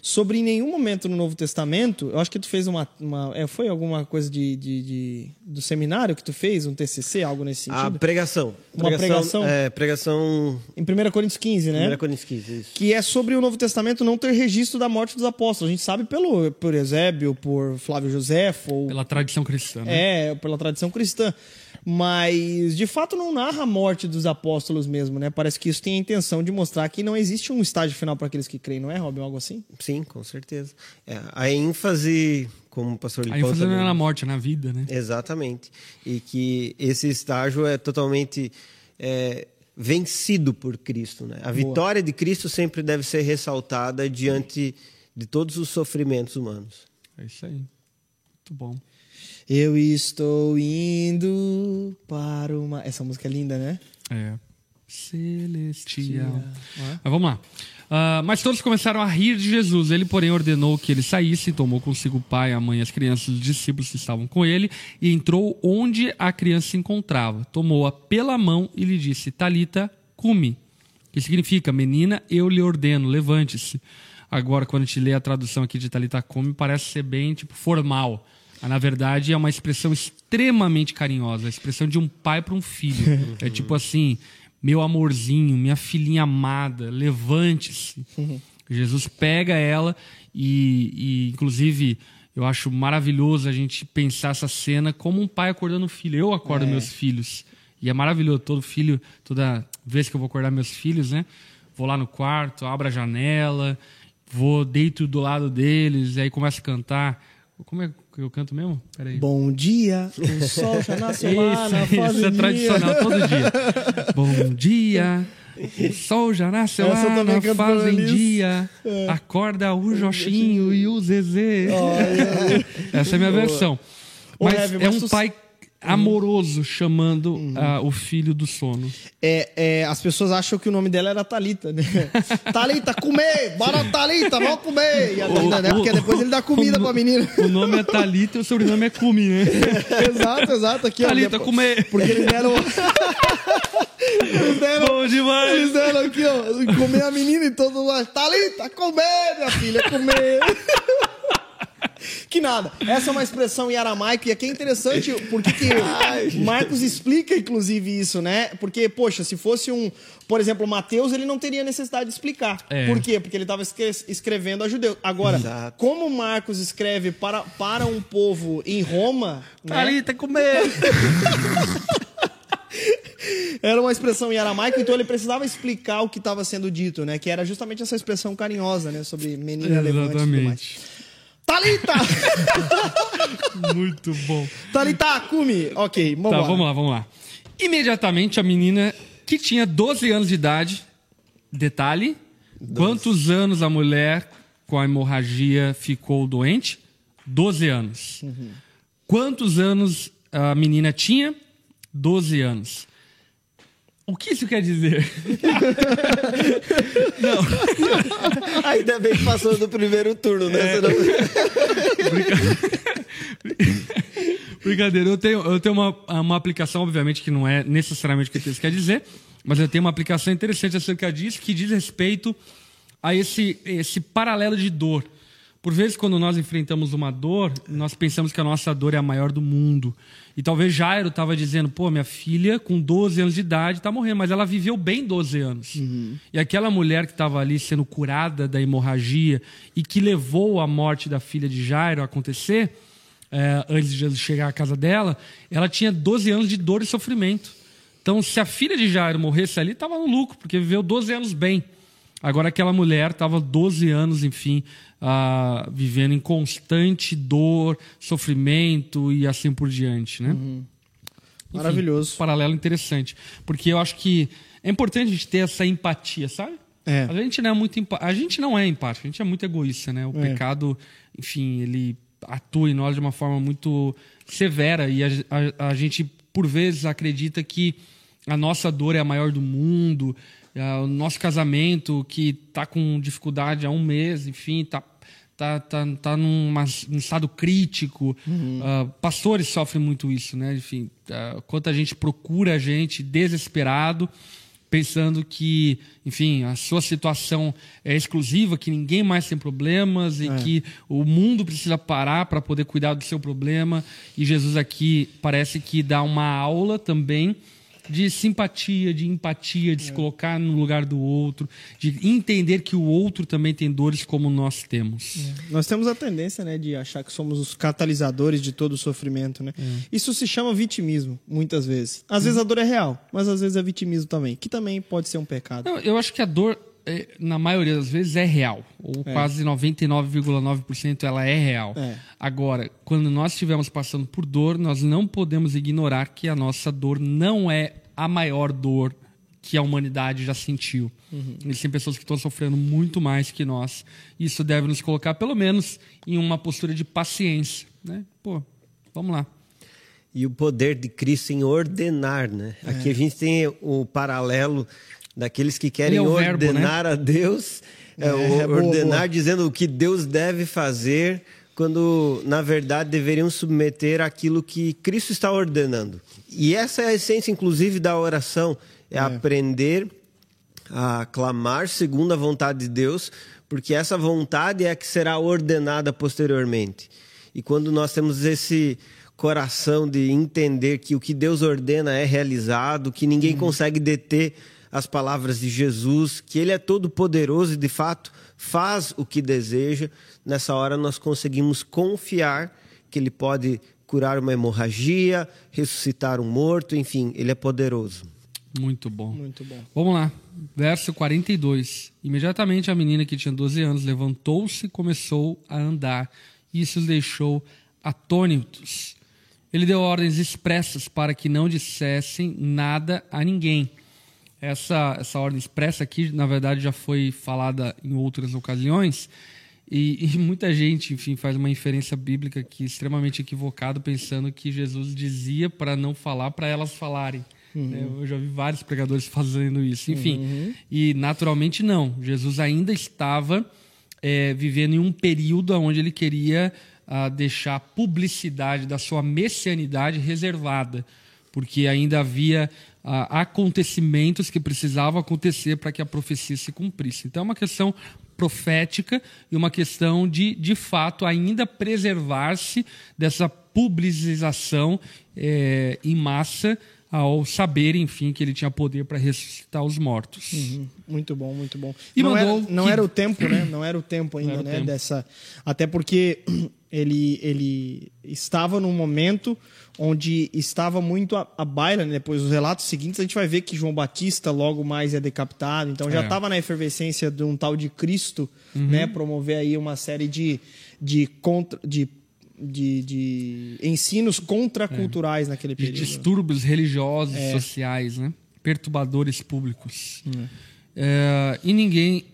Sobre em nenhum momento no Novo Testamento, eu acho que tu fez uma. uma é, foi alguma coisa de, de- de- do seminário que tu fez, um TCC, algo nesse a sentido? pregação. Uma pregação? É, pregação. Em 1 Coríntios 15, né? 1 Coríntios 15, isso. que é sobre o Novo Testamento não ter registro da morte dos apóstolos. A gente sabe pelo por Eusébio, por Flávio Josefo, ou Pela tradição cristã. Né? é, pela tradição cristã. Mas, de fato, não narra a morte dos apóstolos mesmo, né? Parece que isso tem a intenção de mostrar que não existe um estágio final para aqueles que creem, não é, Robin? Algo assim? Sim, com certeza. É, a ênfase, como o pastor A Lipão ênfase não é na morte, é na vida, né? Exatamente. E que esse estágio é totalmente é, vencido por Cristo. Né? A vitória de Cristo sempre deve ser ressaltada diante de todos os sofrimentos humanos. É isso aí. Muito bom. Eu estou indo para uma. Essa música é linda, né? É. Celestial. Mas vamos lá. Ah, mas todos começaram a rir de Jesus. Ele, porém, ordenou que ele saísse, tomou consigo o pai, a mãe, as crianças, os discípulos que estavam com ele, e entrou onde a criança se encontrava. Tomou-a pela mão e lhe disse: Talita, cumi. Que significa, menina, eu lhe ordeno, levante-se. Agora, quando a gente lê a tradução aqui de Talita Cumi, parece ser bem tipo formal. Mas, na verdade, é uma expressão extremamente carinhosa, a expressão de um pai para um filho. é tipo assim, meu amorzinho, minha filhinha amada, levante-se. Jesus pega ela e, e, inclusive, eu acho maravilhoso a gente pensar essa cena como um pai acordando o filho. Eu acordo meus filhos. E é maravilhoso, todo filho, toda vez que eu vou acordar meus filhos, né? Vou lá no quarto, abro a janela, vou, deito do lado deles, e aí começo a cantar. Como é que eu canto mesmo? Peraí. Bom dia, o sol já nasceu lá na Isso, isso é tradicional todo dia. Bom dia, o sol já nasceu Essa lá na pra fazendinha. Acorda o Jochinho e o Zezé. Essa é a minha versão. Ô, Mas Heavy, é um pai amoroso chamando ah, o filho do sono. É, é, as pessoas acham que o nome dela era Talita, né? Talita, comer! Bora, Talita, vamos comer! E a menina, né? Porque depois ele dá comida o, pra menina. O nome é Thalita e o sobrenome é Kumi, né? exato, exato. Aqui, ó, Thalita, depois- comer! Porque eles deram. eles deram. Bom demais! Eles deram aqui, ó, comer a menina e todo mundo. Thalita, comer, minha filha, comer. Que nada. Essa é uma expressão em aramaico e aqui é interessante porque que Marcos explica, inclusive, isso, né? Porque, poxa, se fosse um, por exemplo, Mateus, ele não teria necessidade de explicar. É. Por quê? Porque ele estava escrevendo a judeus. Agora, Exato. como Marcos escreve para, para um povo em Roma, né? Thalita, comer! Era uma expressão em aramaico, então ele precisava explicar o que estava sendo dito, né? Que era justamente essa expressão carinhosa, né? Sobre menina levante e tudo mais. Talita! Muito bom. Talita, Kumi! Ok, vamos Tá, lá. vamos lá, vamos lá. Imediatamente a menina que tinha 12 anos de idade, detalhe, quantos anos a mulher com a hemorragia ficou doente? 12 anos. Quantos anos a menina tinha? 12 anos. O que isso quer dizer? Ainda bem que passou do primeiro turno, né? Senão- Brincadeira, eu tenho, eu tenho uma, uma aplicação, obviamente, que não é necessariamente o que isso quer dizer, mas eu tenho uma aplicação interessante acerca disso, que diz respeito a esse, esse paralelo de dor. Por vezes, quando nós enfrentamos uma dor, nós pensamos que a nossa dor é a maior do mundo. E talvez Jairo estava dizendo, pô, minha filha com 12 anos de idade está morrendo, mas ela viveu bem 12 anos. E aquela mulher que estava ali sendo curada da hemorragia e que levou a morte da filha de Jairo a acontecer, é, antes de Jesus chegar à casa dela, ela tinha 12 anos de dor e sofrimento. Então, se a filha de Jairo morresse ali, estava no lucro, porque viveu 12 anos bem. Agora, aquela mulher estava 12 anos, enfim, ah, vivendo em constante dor, sofrimento e assim por diante, né? Enfim, Maravilhoso. um paralelo interessante. Porque eu acho que é importante a gente ter essa empatia, sabe? É. A gente não é muito empa- a gente não é empático, a gente é muito egoísta, né? O É. pecado, enfim, ele atua em nós de uma forma muito severa e a, a- a gente por vezes acredita que a nossa dor é a maior do mundo, ah, o nosso casamento que está com dificuldade há um mês, enfim, tá tá, tá, tá num num estado crítico. Ah, pastores sofrem muito isso, né? Enfim, ah, quanta gente procura a gente desesperado, pensando que, enfim, a sua situação é exclusiva, que ninguém mais tem problemas e que o mundo precisa parar para poder cuidar do seu problema. E Jesus aqui parece que dá uma aula também de simpatia, de empatia, de se colocar no lugar do outro, de entender que o outro também tem dores como nós temos. Nós temos a tendência, né, de achar que somos os catalisadores de todo o sofrimento, né? Isso se chama vitimismo, muitas vezes. Às vezes a dor é real, mas às vezes é vitimismo também, que também pode ser um pecado. Eu acho que a dor, é, na maioria das vezes, é real. Ou quase 99,9% ela é real. É. Agora, quando nós estivermos passando por dor, nós não podemos ignorar que a nossa dor não é a maior dor que a humanidade já sentiu. Existem pessoas que estão sofrendo muito mais que nós. Isso deve nos colocar, pelo menos, em uma postura de paciência. Né? Pô, vamos lá. E o poder de Cristo em ordenar, né? É. Aqui a gente tem o paralelo daqueles que querem é verbo, ordenar a Deus, é, É, boa, ordenar boa. dizendo o que Deus deve fazer, quando na verdade deveriam submeter aquilo que Cristo está ordenando. E essa é a essência, inclusive, da oração, é, aprender a clamar segundo a vontade de Deus, porque essa vontade é a que será ordenada posteriormente. E quando nós temos esse coração de entender que o que Deus ordena é realizado, que ninguém consegue deter as palavras de Jesus, que Ele é todo poderoso e de fato faz o que deseja, nessa hora nós conseguimos confiar que Ele pode curar uma hemorragia, ressuscitar um morto, enfim, Ele é poderoso. Muito bom. Muito bom. Vamos lá. Verso 42. Imediatamente a menina que tinha 12 anos levantou-se e começou a andar. Isso os deixou atônitos. Ele deu ordens expressas para que não dissessem nada a ninguém. Essa, essa ordem expressa aqui, na verdade, já foi falada em outras ocasiões. E, e muita gente, enfim, faz uma inferência bíblica que extremamente equivocado, pensando que Jesus dizia para não falar, para elas falarem. Né? Eu já vi vários pregadores fazendo isso. Enfim, e naturalmente não. Jesus ainda estava é, vivendo em um período onde ele queria ah, deixar a publicidade da sua messianidade reservada, porque ainda havia ah, acontecimentos que precisavam acontecer para que a profecia se cumprisse. Então é uma questão profética e uma questão de, de fato, ainda preservar-se dessa publicização é, em massa ao saber, enfim, que ele tinha poder para ressuscitar os mortos. Uhum. Muito bom, muito bom. E não mandou era, não que- era o tempo, né? Não era o tempo ainda, né? tempo. Dessa, até porque ele, ele estava num momento onde estava muito a, a baila, né? Depois dos relatos seguintes, a gente vai ver que João Batista logo mais é decapitado. Então já É. estava na efervescência de um tal de Cristo, Uhum. né? Promover aí uma série de, de, contra, de, de, de ensinos contraculturais naquele de período. distúrbios religiosos, sociais, né? perturbadores públicos. É, e ninguém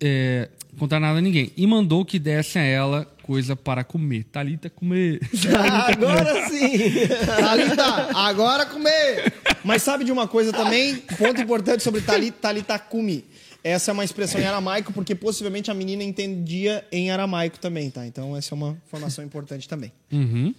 é, contar nada a ninguém. E mandou que desse a ela coisa para comer. Talita comer. Agora sim! Thalita, agora comer! Mas sabe de uma coisa também? Ponto importante sobre Thalita, Thalita Kumi. Essa é uma expressão em aramaico, porque possivelmente a menina entendia em aramaico também, tá? Então essa é uma informação importante também. Uhum.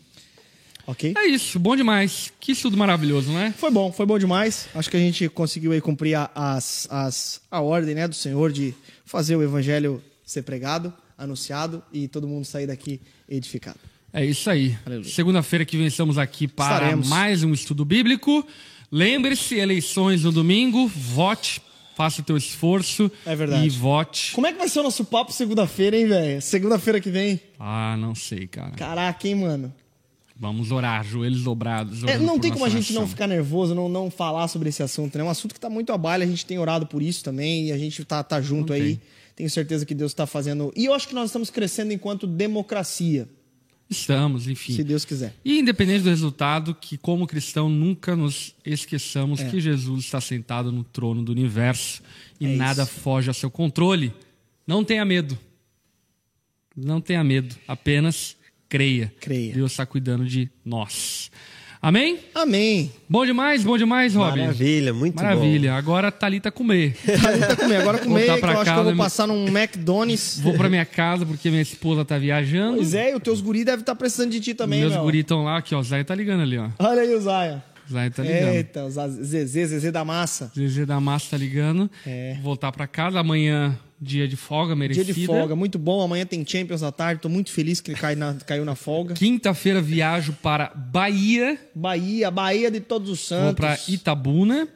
Ok? É isso, bom demais. Que estudo maravilhoso, né? Foi bom, foi bom demais. Acho que a gente conseguiu aí cumprir a, as, as, a ordem né, do Senhor de fazer o evangelho ser pregado, anunciado e todo mundo sair daqui edificado. É isso aí. Segunda-feira que vem estamos aqui para Estaremos. mais um estudo bíblico. Lembre-se, eleições no domingo, vote, faça o teu esforço É verdade. e vote. Como é que vai ser o nosso papo segunda-feira, hein, velho? Segunda-feira que vem. Ah, não sei, cara. Caraca, hein, mano? Vamos orar, joelhos dobrados. É, não tem como a gente não nação. ficar nervoso, não, não falar sobre esse assunto, né? É um assunto que tá muito a baile, a gente tem orado por isso também, e a gente tá, tá junto Não aí. tem. Tenho certeza que Deus tá fazendo. E eu acho que nós estamos crescendo enquanto democracia, Estamos, enfim. se Deus quiser. E independente do resultado, que como cristão nunca nos esqueçamos É. que Jesus está sentado no trono do universo e É nada isso. foge ao seu controle. Não tenha medo. Não tenha medo, apenas creia. Creia. Deus está cuidando de nós. Amém? Amém. Bom demais, bom demais, Robin. Maravilha, muito bom. Maravilha. Agora Thalita comer. Thalita comer. Agora comer, Voltar que eu acho que eu casa, vou passar num McDonald's. Vou pra minha casa porque minha esposa tá viajando. Pois é, e os teus guri devem estar precisando de ti também, Meus meu. guris estão lá, aqui, ó. O Zé tá ligando ali, ó. Olha aí o Zaya. O Zé tá ligando. Eita, Zezé, Zezé da massa. Zezé da Massa tá ligando. É. Voltar pra casa. Amanhã, dia de folga merecida. Dia de folga, muito bom. Amanhã tem Champions à tarde. Tô muito feliz que ele cai na- caiu na folga. Quinta-feira, viajo para Bahia. Bahia, Bahia de Todos os Santos. Vou pra Itabuna.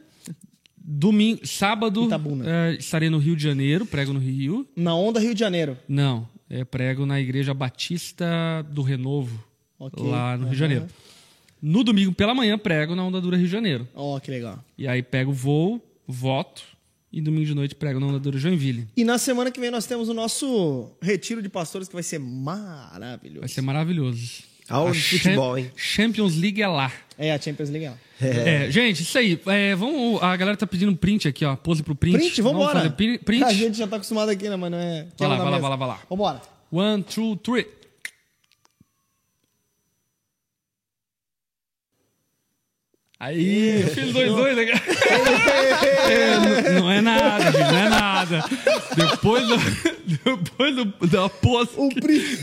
Domingo, sábado, Itabuna. eh, estarei no Rio de Janeiro. Prego no Rio. Na onda Rio de Janeiro. Não, é prego na Igreja Batista do Renovo. Ok. Lá no Rio de. Janeiro. No domingo pela manhã, prego na Onda Dura Rio de Janeiro. Ó, que legal. E aí pego o voo, voto. E domingo de noite prego na Onda Dura Joinville. E na semana que vem nós temos o nosso retiro de pastores que vai ser maravilhoso. Vai ser maravilhoso. Aula de A futebol, hein? Champions League é lá. É, a Champions League. ó. É, gente, isso aí. É, vamos, a galera tá pedindo print aqui, ó. Pose pro print. Print, vambora. Vamos fazer print. A gente já tá acostumado aqui, né, mas não é... Vai lá, vai lá, vai lá, vai lá. Vambora. One, two, three. Aí, eu fiz dois, dois, né? É, não, não é nada, gente, não é nada. Depois, do, depois do, da pose. O print...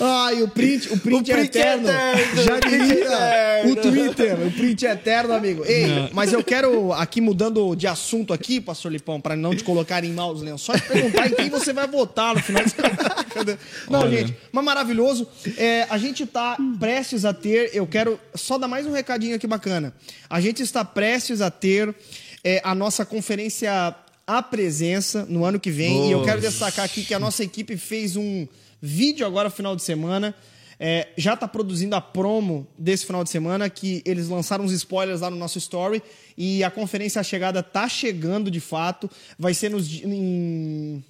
Ai, o print, o print, O é print é eterno. eterno, Já é diria eterno. o Twitter, o print é eterno, amigo. Ei, Não. mas eu quero, aqui mudando de assunto aqui, pastor Lipão, para não te colocar em maus lençóis, perguntar em quem você vai votar no final de semana. Não, Olha. gente, mas maravilhoso. É, a gente tá prestes a ter, eu quero só dar mais um recadinho aqui bacana. A gente está prestes a ter é, a nossa conferência A Presença no ano que vem. E eu quero destacar aqui que a nossa equipe fez um vídeo agora final de semana. É, já está produzindo a promo desse final de semana, que eles lançaram uns spoilers lá no nosso story. E a conferência A Chegada tá chegando de fato. Vai ser nos, em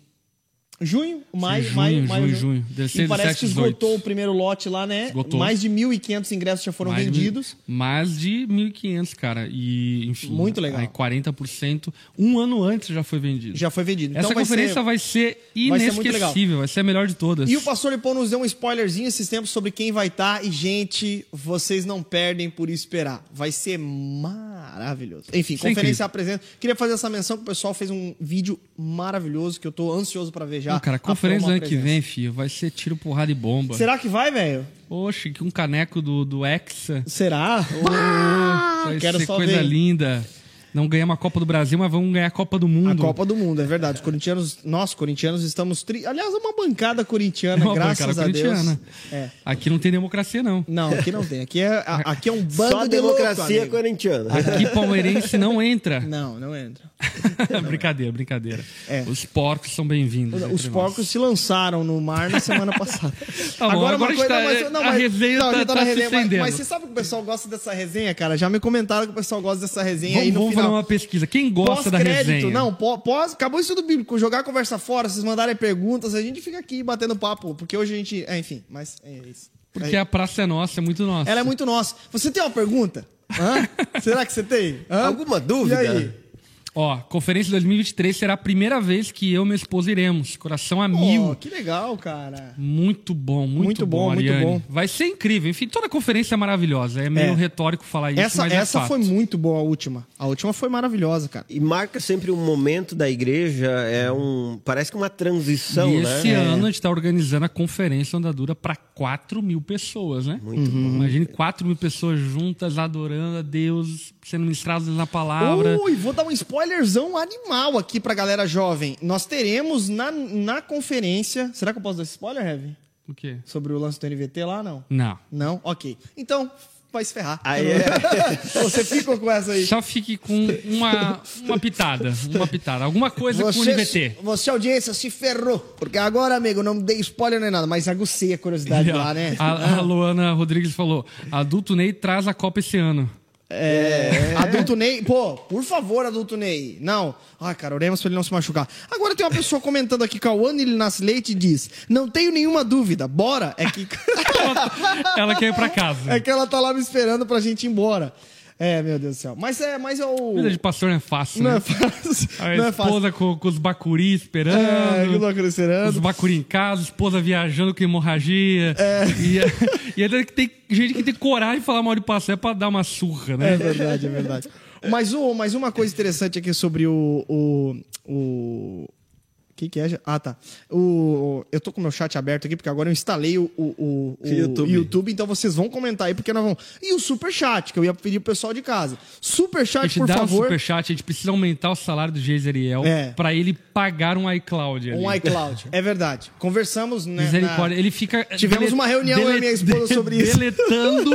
Junho, maio, junho, maio, junho, maio, junho. Ser E parece 17, que esgotou o primeiro lote lá, né? Esgotou. Mais de 1.500 ingressos já foram Mais de- vendidos. Mais de 1.500, cara. E, enfim. Muito legal. Aí 40%. Um ano antes já foi vendido. Já foi vendido. Essa então conferência vai ser vai ser inesquecível. Vai ser a melhor de todas. E o pastor Lipão nos deu um spoilerzinho esses tempos sobre quem vai estar. E, gente, vocês não perdem por esperar. Vai ser maravilhoso. Enfim, Isso é conferência apresenta. Queria fazer essa menção que o pessoal fez um vídeo maravilhoso que eu tô ansioso pra ver já. Não, cara, a conferência do ano que vem, filho, vai ser tiro, porrada e bomba. Será que vai, velho? Oxe, que um caneco do, do Hexa. Será? vai quero ser coisa ver. linda. Não ganhamos a Copa do Brasil, mas vamos ganhar a Copa do A Mundo. Copa do Mundo, é verdade. Os corintianos, nós, corintianos, estamos. Tri... Aliás, é uma bancada corintiana, Uma graças bancada a Deus. corintiana. É. Aqui não tem democracia, não. Não, aqui não tem. Aqui é, a- aqui é um bando Só a de louco, democracia amigo. corintiana. Aqui palmeirense não entra. Não, não entra. brincadeira, brincadeira. É. Os porcos são bem-vindos. Os porcos se lançaram no mar na semana passada. Tá bom, agora está- a resenha tá- já tá na se resenha, mas, mas você sabe que o pessoal gosta dessa resenha, cara? Já me comentaram que o pessoal gosta dessa resenha aí Vamos, no vamos final. Fazer uma pesquisa. Quem gosta da resenha? não, pó- pós, acabou isso do bíblico. Jogar a conversa fora, vocês mandarem perguntas, a gente fica aqui batendo papo, porque hoje a gente. É, enfim, mas é isso. Porque a praça é nossa, é muito nossa. Ela é muito nossa. Você tem uma pergunta? Hã? Será que você tem? Hã? Alguma dúvida? E aí? Ó, conferência 2023 será a primeira vez que eu e minha esposa iremos. Coração a Oh, mil. que legal, cara. Muito bom, muito, Muito bom, bom, muito bom. Vai ser incrível. Enfim, toda conferência é maravilhosa. É meio É. retórico falar isso, Essa, mas é essa fato. foi muito boa, a última. A última foi maravilhosa, cara. E marca sempre um momento da igreja, é um. Parece que uma transição, E né? esse ano a gente está organizando a conferência Andadura para 4 mil pessoas, né? Muito Uhum. bom. Imagine 4 mil pessoas juntas, adorando a Deus, sendo ministradas na palavra. Ui, vou dar um spoilerzão animal aqui pra galera jovem. Nós teremos na, na conferência. Será que eu posso dar esse spoiler, Heavy? O quê? Sobre o lance do NVT lá, não? Não. Não? Ok. Então, vai se ferrar. Aí é. Você ficou com essa aí. Só fique com uma, uma pitada. Uma pitada. Alguma coisa com o Você, NVT. você, audiência, se ferrou. Porque agora, amigo, não dei spoiler nem nada, mas agucei a curiosidade lá, né? A, a Luana Rodrigues falou: adulto Ney traz a Copa esse ano. É, adulto Ney, pô, por favor, adulto Ney. Não. Ai, cara, oremos pra ele não se machucar. Agora tem uma pessoa comentando aqui, Cauane Nasce Leite diz: Não tenho nenhuma dúvida, bora. É que. Ela quer ir pra casa. é que ela tá lá me esperando pra gente ir embora. É, meu Deus do céu. Mas é, mas é o. Vida de pastor não é fácil, Não né? é fácil. A Não é fácil. esposa com, com os bacuri esperando. É, loucura Os esperando. bacuri em casa, esposa viajando com hemorragia. É. E, e ainda que tem gente que tem coragem de falar mal de pastor é pra dar uma surra, né? É verdade, é verdade. Mas, o, mas uma coisa interessante aqui sobre o. O. o que, que é? Ah, tá. O, eu tô com o meu chat aberto aqui, porque agora eu instalei o, o, o, YouTube. YouTube, então vocês vão comentar aí, porque nós vamos. E o super chat, que eu ia pedir pro pessoal de casa. Super chat, por dá um favor. superchat, a gente precisa aumentar o salário do Geiseriel É. pra ele pagar um iCloud. Ali. Um iCloud. É verdade. Conversamos, né? Misericórdia. na- Ele fica. Tivemos uma reunião, eu e minha esposa, sobre isso. Deletando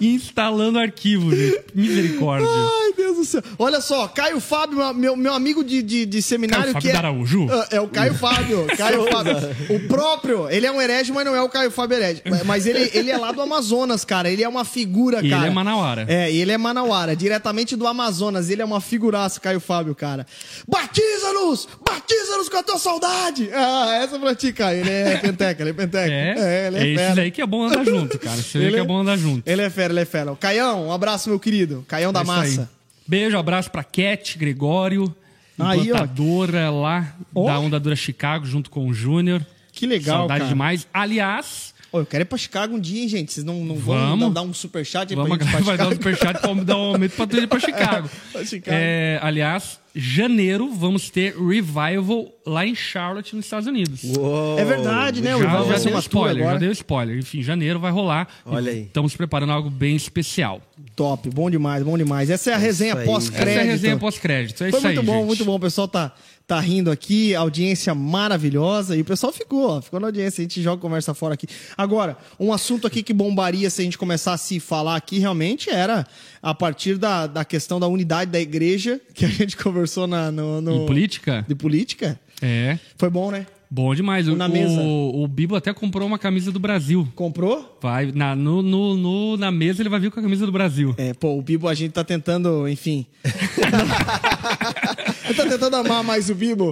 e instalando arquivos, gente. Misericórdia. Ai, Deus do céu. Olha só, Caio Fábio, meu, meu amigo de, de, de seminário Caio Fábio que é. Araújo? Ah, É o Caio Fábio. Caio Fábio. O próprio, ele é um herege, mas não é o Caio Fábio herege. Mas ele, ele é lá do Amazonas, cara. Ele é uma figura, E cara. ele é manauara. É, e ele é manauara, diretamente do Amazonas. Ele é uma figuraça, Caio Fábio, cara. Batiza-nos! Batiza-nos com a tua saudade! Ah, essa é pra ti, Caio. Ele é penteca, ele é penteca. É, ele é, é, fera. aí que é bom andar junto, cara. Vê Ele que é- é bom andar junto. Ele é fera, ele é fera. Caião, um abraço, meu querido. Caião da É aí. massa. Beijo, abraço pra Cat, Gregório, Aí, ó. implantadora lá Ó. da Ondadora Chicago, junto com o Júnior. Que legal, Saudade cara. demais. Aliás, Ô, eu quero ir pra Chicago um dia, hein, gente? Vocês não, não vão Vamos. dar, dar um superchat aí vamos, pra gente ir pra vai dar um superchat pra dar um aumento pra tu ir pra Chicago. Pra Chicago. É, aliás, janeiro vamos ter Revival lá em Charlotte, nos Estados Unidos. Uou. É verdade, né? O Já, Rival já ser deu spoiler, já deu spoiler. Enfim, janeiro vai rolar. Olha aí. Estamos preparando algo bem especial. Top, bom demais, bom demais. Essa é a resenha pós-crédito. Essa é a resenha pós-crédito. É Foi isso aí, muito bom, gente. muito bom. O pessoal tá, tá rindo aqui, audiência maravilhosa. E o pessoal ficou, ó, ficou na audiência. A gente joga conversa fora aqui. Agora, um assunto aqui que bombaria se a gente começasse a falar aqui realmente era a partir da, da questão da unidade da igreja, que a gente conversou na, no, no- Em política? de política. É. Foi bom, né? Bom demais. O, na mesa. o, o Bibo até comprou uma camisa do Brasil. Comprou? Vai, na, no, no, no- na mesa ele vai vir com a camisa do Brasil. É, pô, o Bibo a gente tá tentando, enfim. Eu tô tentando amar mais o Bibo.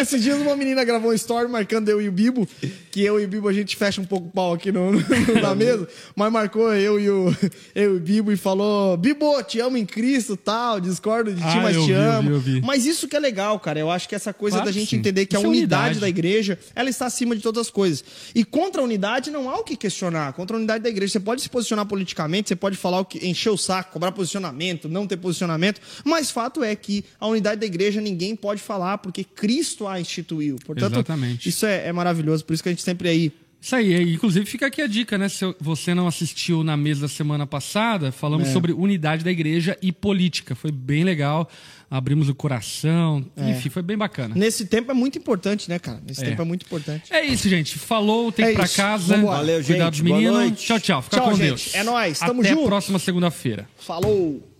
Esses dias uma menina gravou um story marcando eu e o Bibo, que eu e o Bibo a gente fecha um pouco o pau aqui no, no- na mesa, mas marcou eu e o, eu e o Bibo e falou: Bibo, te amo em Cristo tal, discordo de ti, Ah, mas eu te vi, eu amo. vi, eu vi. Mas isso que é legal, cara. Eu acho que essa coisa Claro da gente sim. entender que Isso a é unidade, unidade. da igreja, ela está acima de todas as coisas. E contra a unidade não há o que questionar. Contra a unidade da igreja, você pode se posicionar politicamente, você pode falar o que encher o saco, cobrar posicionamento, não ter posicionamento, mas fato é que a unidade da igreja ninguém pode falar porque Cristo a instituiu. Portanto, Exatamente. isso é, é maravilhoso, por isso que a gente sempre aí Isso aí, inclusive fica aqui a dica, né? Se você não assistiu na mesa da semana passada, É. falamos sobre unidade da igreja e política. Foi bem legal, abrimos o coração, enfim, foi bem bacana. Nesse tempo é muito importante, né, cara? Nesse É. tempo é muito importante. É isso, gente. Falou, tem É que ir pra casa. Vambora. Valeu, gente. dos Boa meninos. noite. Tchau, tchau. Fica Tchau, com gente. Deus. É nóis. Tamo Até junto. a próxima segunda-feira. Falou!